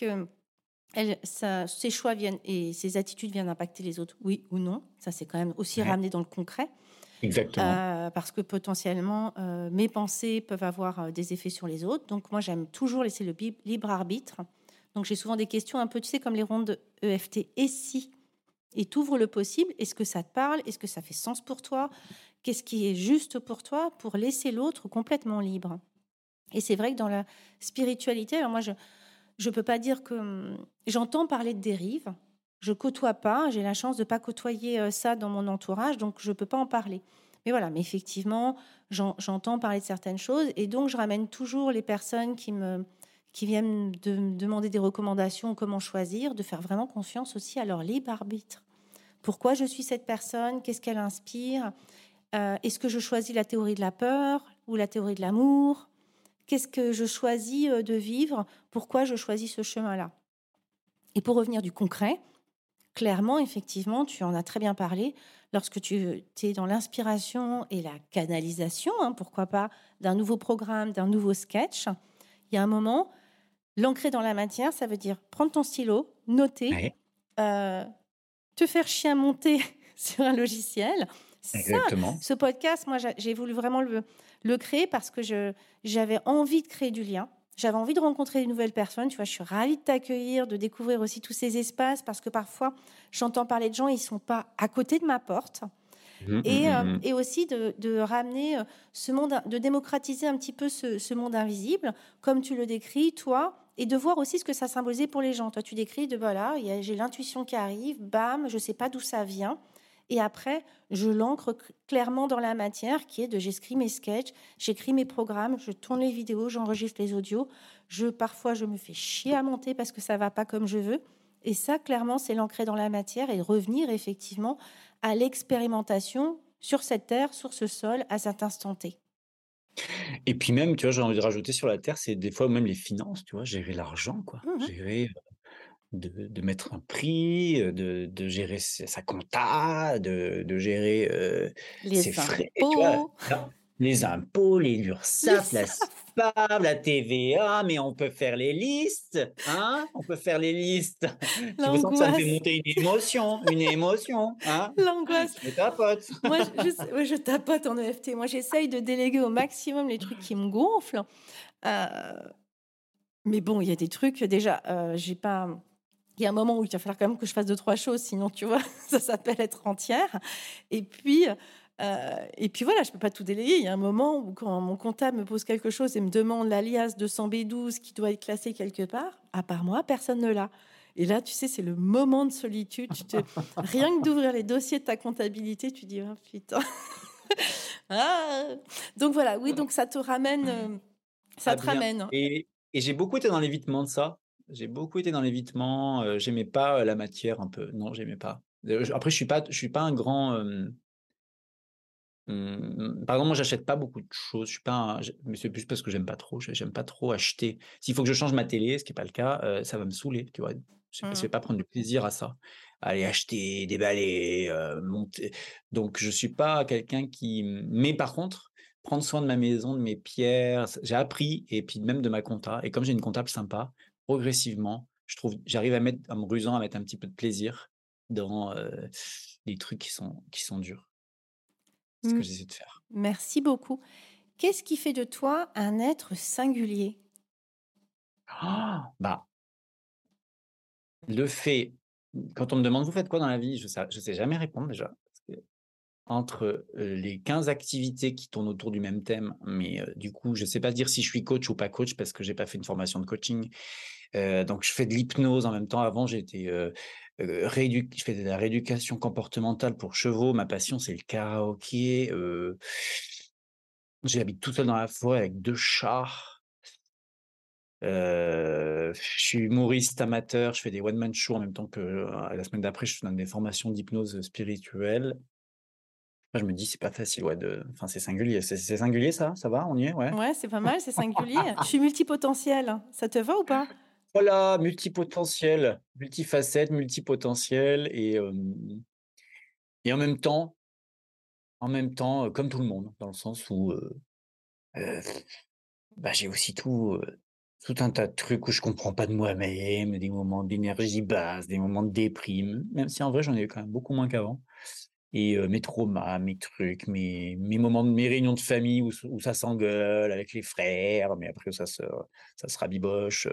ça ses choix viennent et ses attitudes viennent impacter les autres, oui ou non? Ça, c'est quand même aussi Ouais. ramener dans le concret, Exactement. heu, parce que potentiellement, heu, mes pensées peuvent avoir, des effets sur les autres. Donc moi, j'aime toujours laisser le libre arbitre. Donc j'ai souvent des questions un peu, tu sais, comme les rondes EFT: «Et si?» et tu ouvres le possible. Est-ce que ça te parle? Est-ce que ça fait sens pour toi? Qu'est-ce qui est juste pour toi? Pour laisser l'autre complètement libre? Et c'est vrai que dans la spiritualité, alors moi, je je peux pas dire que, mmh, j'entends parler de dérives. Je côtoie pas, j'ai la chance de pas côtoyer, heu, ça dans mon entourage, donc je peux pas en parler. Mais voilà, mais effectivement, j'en j'entends parler de certaines choses et donc je ramène toujours les personnes qui me qui viennent de me demander des recommandations, comment choisir, de faire vraiment confiance aussi à leur libre arbitre. Pourquoi je suis cette personne? Qu'est-ce qu'elle inspire? Heu, est-ce que je choisis la théorie de la peur ou la théorie de l'amour? Qu'est-ce que je choisis, heu, de vivre? Pourquoi je choisis ce chemin-là? Et pour revenir du concret, clairement, effectivement, tu en as très bien parlé, lorsque tu es dans l'inspiration et la canalisation, hein, pourquoi pas, d'un nouveau programme, d'un nouveau sketch, il y a un moment, l'ancrer dans la matière, ça veut dire prendre ton stylo, noter, Ouais. heu, te faire chier à monter sur un logiciel. Ça, Exactement. ce podcast, moi, j'a j'ai voulu vraiment le le créer parce que j'avais envie de créer du lien. J'avais envie de rencontrer de nouvelles personnes, tu vois? Je suis ravie de t'accueillir, de découvrir aussi tous ces espaces parce que parfois, j'entends parler de gens, ils sont pas à côté de ma porte Mmh, mmh, et mmh hem mh. et aussi de de ramener, heu, ce monde de démocratiser un petit peu ce ce monde invisible, comme tu le décris, toi et de voir aussi ce que ça symbolisait pour les gens. Toi, tu décris de voilà, j'ai l'intuition qui arrive, bam, je sais pas d'où ça vient et après, je l'ancre clairement dans la matière qui est de j'écris mes sketchs, j'écris mes programmes, je tourne les vidéos, j'enregistre les audios. Je parfois, je me fais chier à monter parce que ça va pas comme je veux et ça, clairement, c'est l'ancrer dans la matière et revenir effectivement à l'expérimentation sur cette terre, sur ce sol, à cet instant T. Et puis même, tu vois, j'ai envie de rajouter sur la terre, c'est des fois même les finances, tu vois? Gérer l'argent, quoi. Mmh mh. Gérer, de de mettre un prix, de de gérer sa compta, de de gérer, heu, ses Les frais, tu vois? Les impôts, les URSSAF, la l'URSSAF. pas la TVA, mais on peut faire les listes, hein? On peut faire les listes. Me sens que ça me fait monter une émotion, une émotion, hein? l'angoisse. Je tapote. Moi, je, je- je tapote en EFT. Moi, j'essaye de déléguer au maximum les trucs qui me gonflent. Euh, mais bon, il y a des trucs, déjà, euh, j'ai pas. Il y a un moment où il va falloir quand même que je fasse deux, trois choses, sinon, tu vois, ça s'appelle être entière. Et puis, euh, et puis voilà, je peux pas tout déléguer. Il y a un moment où, quand mon comptable me pose quelque chose et me demande l'alias 200B12 qui doit être classé quelque part, à part moi, personne ne l'a. Et là, tu sais, c'est le moment de solitude. Tu te... Rien que d'ouvrir les dossiers de ta comptabilité, tu dis, oh, putain. Ah. Donc voilà, oui, donc ça te ramène. euh, ça Ah te bien. ramène. Et, et j'ai beaucoup été dans l'évitement de ça. J'ai beaucoup été dans l'évitement. euh, j'aimais pas euh, la matière un peu. Non, j'aimais pas. Après, je suis pas, je suis pas un grand. euh, hum, par exemple, moi, j'achète pas beaucoup de choses. Je suis pas. un- mais c'est plus parce que j'aime pas trop. j'ai- J'aime pas trop acheter. S'il faut que je change ma télé, ce qui est pas le cas, euh, ça va me saouler. Tu vois. Je ne Mhm. vais pas prendre du plaisir à ça. Aller acheter, déballer, euh, monter. Donc, je suis pas quelqu'un qui. Mais par contre prendre soin de ma maison, de mes pierres. J'ai appris, et puis même de ma compta. Et comme j'ai une comptable sympa, progressivement, je trouve, j'arrive à mettre, en me rusant, à mettre un petit peu de plaisir dans euh, les trucs qui sont, qui sont durs. C'est ce que Mm. j'essaie de faire. Merci beaucoup. Qu'est-ce qui fait de toi un être singulier? Ah, bah, le fait, quand on me demande, vous faites quoi dans la vie? Je sais, je sais jamais répondre déjà. parce que entre euh, les 15 activités qui tournent autour du même thème, mais euh, du coup, je sais pas dire si je suis coach ou pas coach parce que j'ai pas fait une formation de coaching. Euh, donc, je fais de l'hypnose en même temps. Avant, j'étais euh, je fais de la rééducation comportementale pour chevaux. Ma passion, c'est le karaoké. J'habite tout seul dans la forêt avec deux chats. Je suis humoriste amateur, je fais des one-man shows en même temps que la semaine d'après, je donne des formations d'hypnose spirituelle. Je me dis, c'est pas facile, ouais, enfin, c'est singulier. C'est singulier, ça? Ça va? On y est? Ouais. Ouais, c'est pas mal, c'est singulier. Je suis multipotentiel. Ça te va ou pas? Voilà, multipotentiel, multifacette, multipotentiel et, et en même temps, en même temps, comme tout le monde, dans le sens où bah, j'ai aussi tout, tout un tas de trucs où je comprends pas de moi-même, des moments d'énergie basse, des moments de déprime, même si en vrai j'en ai eu quand même beaucoup moins qu'avant. Et mes traumas, mes trucs, mes, mes moments de mes réunions de famille où, où ça s'engueule avec les frères, mais après ça se, ça se rabiboche.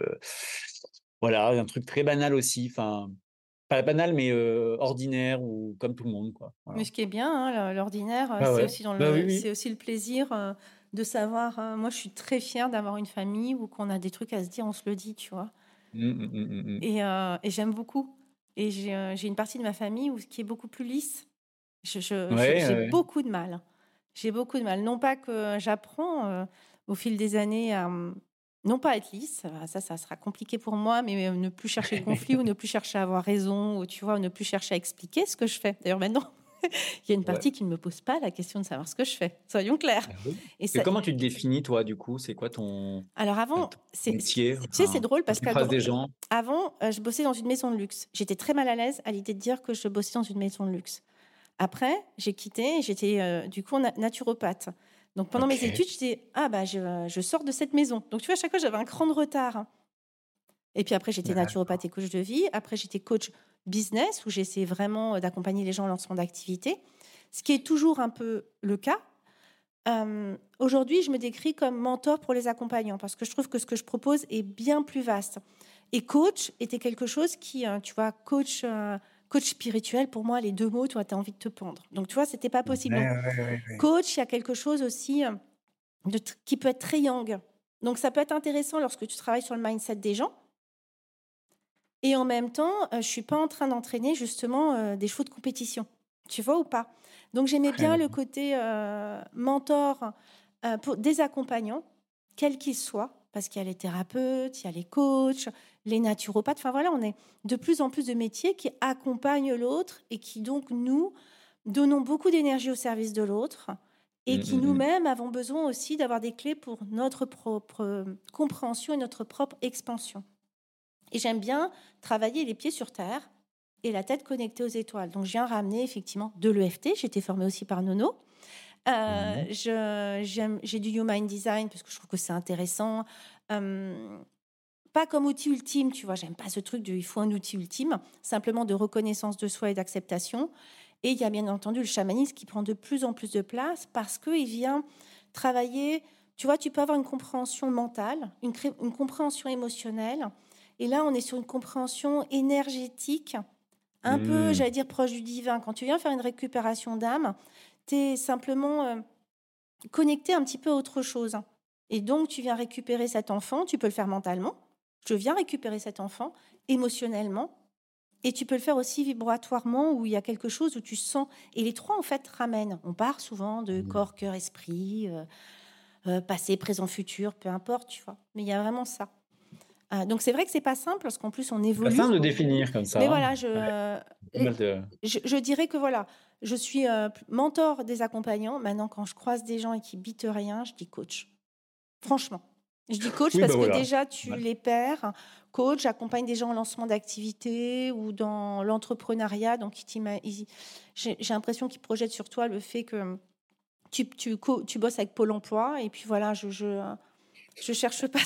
Voilà, un truc très banal aussi, enfin, pas banal, mais euh, ordinaire ou comme tout le monde, quoi. Voilà. Mais ce qui est bien, hein, l'ordinaire, Ah c'est ouais. aussi, dans le, Bah oui, oui. c'est aussi le plaisir euh, de savoir. euh, moi, je suis très fière d'avoir une famille où qu'on a des trucs à se dire, on se le dit, tu vois? Mm, mm, mm, mm, mm. Et, et j'aime beaucoup. Et j'ai une partie de ma famille où, qui est beaucoup plus lisse. Je- je- je- Ouais, j'ai ouais. beaucoup de mal. J'ai beaucoup de mal. Non pas que j'apprends au fil des années à non pas être lisse, ça, ça, sera compliqué pour moi, mais euh, ne plus chercher le conflit ou ne plus chercher à avoir raison, ou tu vois, ne plus chercher à expliquer ce que je fais. D'ailleurs, maintenant, il y a une Ouais. partie qui ne me pose pas la question de savoir ce que je fais. Soyons clairs. Ah. Et comment tu te définis, toi, du coup? C'est quoi ton alors avant, c'est, métier? tu sais, c'est drôle parce que des gens. avant, euh, je bossais dans une maison de luxe. J'étais très mal à l'aise à l'idée de dire que je bossais dans une maison de luxe. Après, j'ai quitté et j'étais euh, du coup na- naturopathe. Donc pendant mes études, j'étais ah bah je, je sors de cette maison. Donc tu vois, à chaque fois j'avais un cran de retard. Et puis après, j'étais naturopathe et coach de vie. Après, j'étais coach business où j'essayais vraiment euh, d'accompagner les gens en lancement d'activité, ce qui est toujours un peu le cas. Euh, Aujourd'hui, je me décris comme mentor pour les accompagnants parce que je trouve que ce que je propose est bien plus vaste. Et coach était quelque chose qui, euh, tu vois, coach, euh, coach spirituel, pour moi, les deux mots, tu vois, as envie de te pendre. Donc, tu vois, c'était pas possible. Ouais, Donc, ouais, ouais, ouais. coach, il y a quelque chose aussi euh, de qui peut être très yang. Donc, ça peut être intéressant lorsque tu travailles sur le mindset des gens. Et en même temps, euh, je suis pas en train d'entraîner justement euh, des chevaux de compétition. Tu vois ou pas? Donc, j'aimais bien bien. le côté euh, mentor euh, pour des accompagnants, quels qu'ils soient, parce qu'il y a les thérapeutes, il y a les coachs, les naturopathes. Enfin voilà, on est de plus en plus de métiers qui accompagnent l'autre et qui donc nous donnons beaucoup d'énergie au service de l'autre et Mm, qui mm, mm. nous-mêmes avons besoin aussi d'avoir des clés pour notre propre euh, compréhension et notre propre expansion. Et j'aime bien travailler les pieds sur terre et la tête connectée aux étoiles. Donc je viens ramener effectivement de l'EFT, j'ai été formée aussi par Nono, Euh, j'ai du human design parce que je trouve que c'est intéressant. Pas comme outil ultime, tu vois, j'aime pas ce truc de il faut un outil ultime, simplement de reconnaissance de soi et d'acceptation. Et il y a bien entendu le chamanisme qui prend de plus en plus de place parce qu'il vient travailler, tu vois, tu peux avoir une compréhension mentale, une, une compréhension émotionnelle, et là on est sur une compréhension énergétique, un peu, mmh. j'allais dire, proche du divin. Quand tu viens faire une récupération d'âme, tu es simplement euh, connecté un petit peu à autre chose. Et donc, tu viens récupérer cet enfant, tu peux le faire mentalement, je viens récupérer cet enfant émotionnellement, et tu peux le faire aussi vibratoirement, où il y a quelque chose où tu sens. Et les trois, en fait, ramènent. On part souvent de mmh. corps, cœur, esprit, euh, euh, passé, présent, futur, peu importe, tu vois. Mais il y a vraiment ça. Ah, donc c'est vrai que c'est pas simple parce qu'en plus on évolue. Pas simple de définir comme ça. Mais voilà, je, je, dirais que voilà, je suis euh, mentor des accompagnants. Maintenant, quand je croise des gens et qui bitent rien, je dis coach. Franchement, je dis coach parce bah que déjà tu les perds. Coach, j'accompagne des gens en lancement d'activité ou dans l'entrepreneuriat. Donc j'ai l'impression qu'ils projettent sur toi le fait que tu, tu, tu bosses avec Pôle Emploi et puis voilà, je, je je cherche pas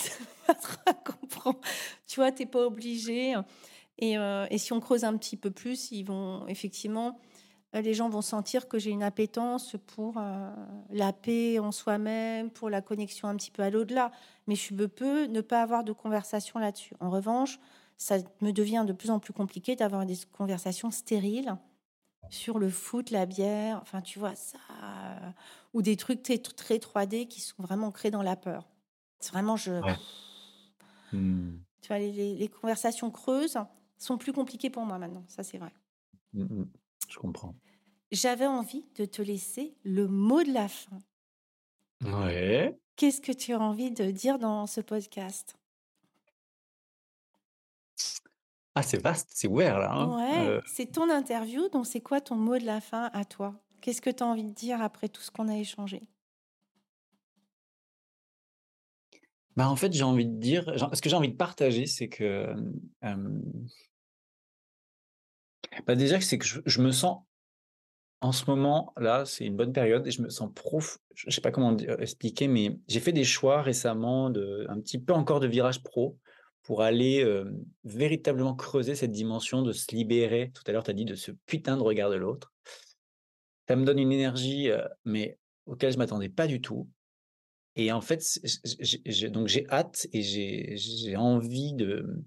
à comprendre. Tu vois, t'es pas obligé. Et, euh, et, si on creuse un petit peu plus, ils vont effectivement, les gens vont sentir que j'ai une appétence pour euh, la paix en soi-même, pour la connexion un petit peu à l'au-delà. Mais je peux ne pas avoir de conversation là-dessus. En revanche, ça me devient de plus en plus compliqué d'avoir des conversations stériles sur le foot, la bière, enfin tu vois ça, ou des trucs très, très 3D qui sont vraiment créés dans la peur. Vraiment, je. Mmh. Tu vois, les, conversations creuses sont plus compliquées pour moi maintenant. Ça, c'est vrai. Mmh, mmh. Je comprends. J'avais envie de te laisser le mot de la fin. Ouais. Qu'est-ce que tu as envie de dire dans ce podcast? Ah, c'est vaste, c'est ouvert là. Hein. Ouais, euh c'est ton interview, donc c'est quoi ton mot de la fin à toi? Qu'est-ce que tu as envie de dire après tout ce qu'on a échangé? Bah, en fait, j'ai envie de dire, ce que j'ai envie de partager, c'est que, bah, déjà, c'est que je me sens en ce moment, là, c'est une bonne période et je me sens prof je sais pas comment expliquer, mais j'ai fait des choix récemment de un petit peu encore de virage pro pour aller, véritablement creuser cette dimension de se libérer. Tout à l'heure, tu as dit de ce putain de regard de l'autre. Ça me donne une énergie, mais auquel je m'attendais pas du tout et en fait, donc j'ai hâte et j'ai envie de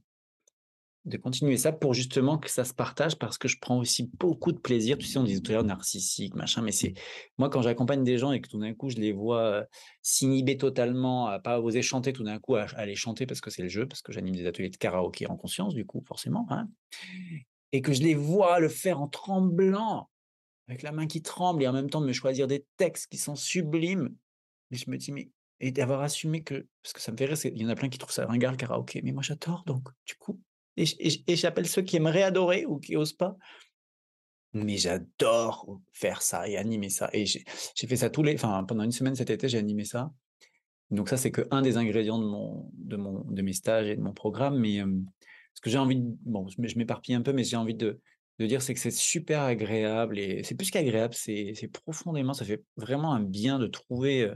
de continuer ça pour justement que ça se partage parce que je prends aussi beaucoup de plaisir. Tu sais, on dit tout à l'heure narcissique, machin, mais c'est moi quand j'accompagne des gens et que tout d'un coup je les vois s'inhiber totalement, à pas oser chanter tout d'un coup, à, aller chanter parce que c'est le jeu, parce que j'anime des ateliers de karaoké en conscience du coup forcément, hein, et que je les vois le faire en tremblant, avec la main qui tremble et en même temps de me choisir des textes qui sont sublimes. Mais je me dis mais et d'avoir assumé que parce que ça me fait rire, il y en a plein qui trouvent ça ringard le karaoké, mais moi j'adore donc du coup et j'appelle ceux qui aimeraient adorer ou qui osent pas. Mais j'adore faire ça et animer ça et j'ai fait ça tous les enfin pendant une semaine cet été, j'ai animé ça. Donc ça, c'est que un des ingrédients de mon de mon de mes stages et de mon programme, mais ce que j'ai envie de bon, je m'éparpille un peu, mais j'ai envie de de dire, c'est que c'est super agréable et c'est plus qu'agréable, c'est profondément ça fait vraiment un bien de trouver,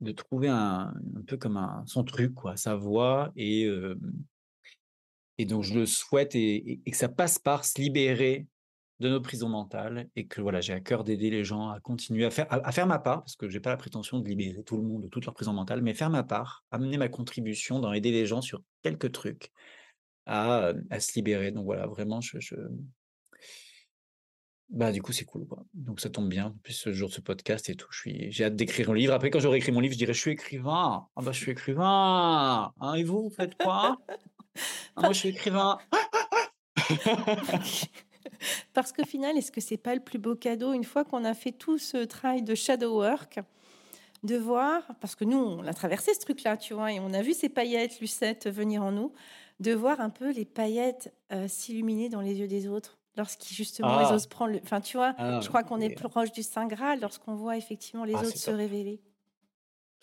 de trouver un, un peu comme un, son truc, quoi, sa voix. Et, et donc, je le souhaite et, que ça passe par se libérer de nos prisons mentales et que voilà, j'ai à cœur d'aider les gens à continuer à faire, à, faire ma part, parce que j'ai pas la prétention de libérer tout le monde de toute leur prison mentale, mais faire ma part, amener ma contribution dans aider les gens sur quelques trucs à, à se libérer. Donc voilà, vraiment, je, bah, du coup, c'est cool, quoi. Donc ça tombe bien. En plus, ce jour de ce podcast et tout, je suis, j'ai hâte d'écrire un livre. Après, quand j'aurai écrit mon livre, je dirais, je suis écrivain. Ah bah, je suis écrivain. Hein, et vous, vous faites quoi? Moi, je suis écrivain. Parce qu'au final, est-ce que c'est pas le plus beau cadeau une fois qu'on a fait tout ce travail de shadow work, de voir, parce que nous, on a traversé ce truc-là, tu vois, et on a vu ces paillettes, lucettes venir en nous, de voir un peu les paillettes euh, s'illuminer dans les yeux des autres lorsqu'ils justement ils ah! osent prendre le... Enfin, tu vois, ah, je crois qu'on est plus proche du Saint Graal lorsqu'on voit effectivement les ah, autres se révéler.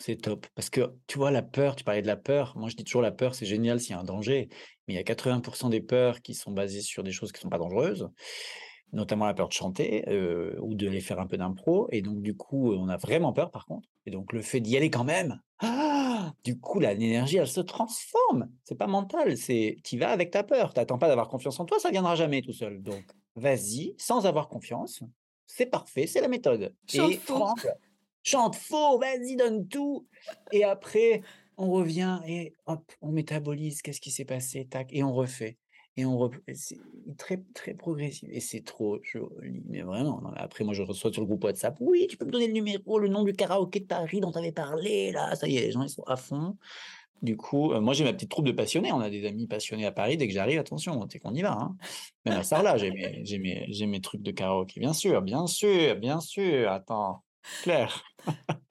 C'est top. Parce que tu vois, la peur, tu parlais de la peur. Moi, je dis toujours la peur, c'est génial s'il y a un danger. Mais il y a 80% des peurs qui sont basées sur des choses qui ne sont pas dangereuses. notamment la peur de chanter ou de les faire un peu d'impro. Et donc, du coup, on a vraiment peur par contre. Et donc, le fait d'y aller quand même, ah, du coup, l'énergie, elle se transforme. C'est pas mental, c'est tu vas avec ta peur. Tu n'attends pas d'avoir confiance en toi, ça viendra jamais tout seul. Donc, vas-y, sans avoir confiance. C'est parfait, c'est la méthode. Et. Chante faux, vas-y, donne tout. Et après, on revient et hop, on métabolise. Qu'est-ce qui s'est passé Tac, et on refait. Et on c'est très, très progressif et c'est trop joli, mais vraiment. après, moi, je reçois sur le groupe WhatsApp: «Oui, tu peux me donner le numéro, le nom du karaoké de Paris dont tu avais parlé là?» ça y est, les gens, ils sont à fond. Du coup, moi, j'ai ma petite troupe de passionnés. On a des amis passionnés à Paris. Dès que j'arrive, attention, c'est qu'on y va, hein. Même à Sarlat, j'ai mes mes mes trucs de karaoké. Bien sûr, bien sûr, bien sûr. Attends, Claire.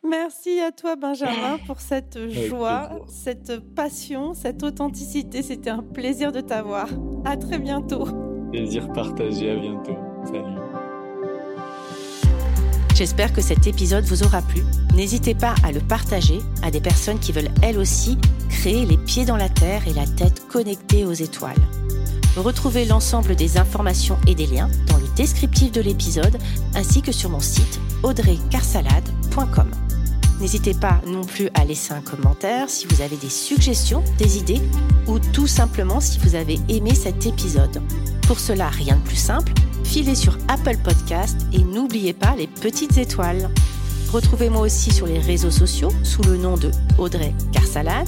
Merci à toi, Benjamin, pour cette joie, cette passion, cette authenticité. C'était un plaisir de t'avoir. À très bientôt. Plaisir partagé. À bientôt. Salut. J'espère que cet épisode vous aura plu. N'hésitez pas à le partager à des personnes qui veulent elles aussi créer les pieds dans la terre et la tête connectée aux étoiles. Retrouvez l'ensemble des informations et des liens dans le descriptif de l'épisode ainsi que sur mon site audreycarsalade.com. N'hésitez pas non plus à laisser un commentaire si vous avez des suggestions, des idées ou tout simplement si vous avez aimé cet épisode. Pour cela, rien de plus simple, filez sur Apple Podcast et n'oubliez pas les petites étoiles. Retrouvez-moi aussi sur les réseaux sociaux sous le nom de Audrey Carsalade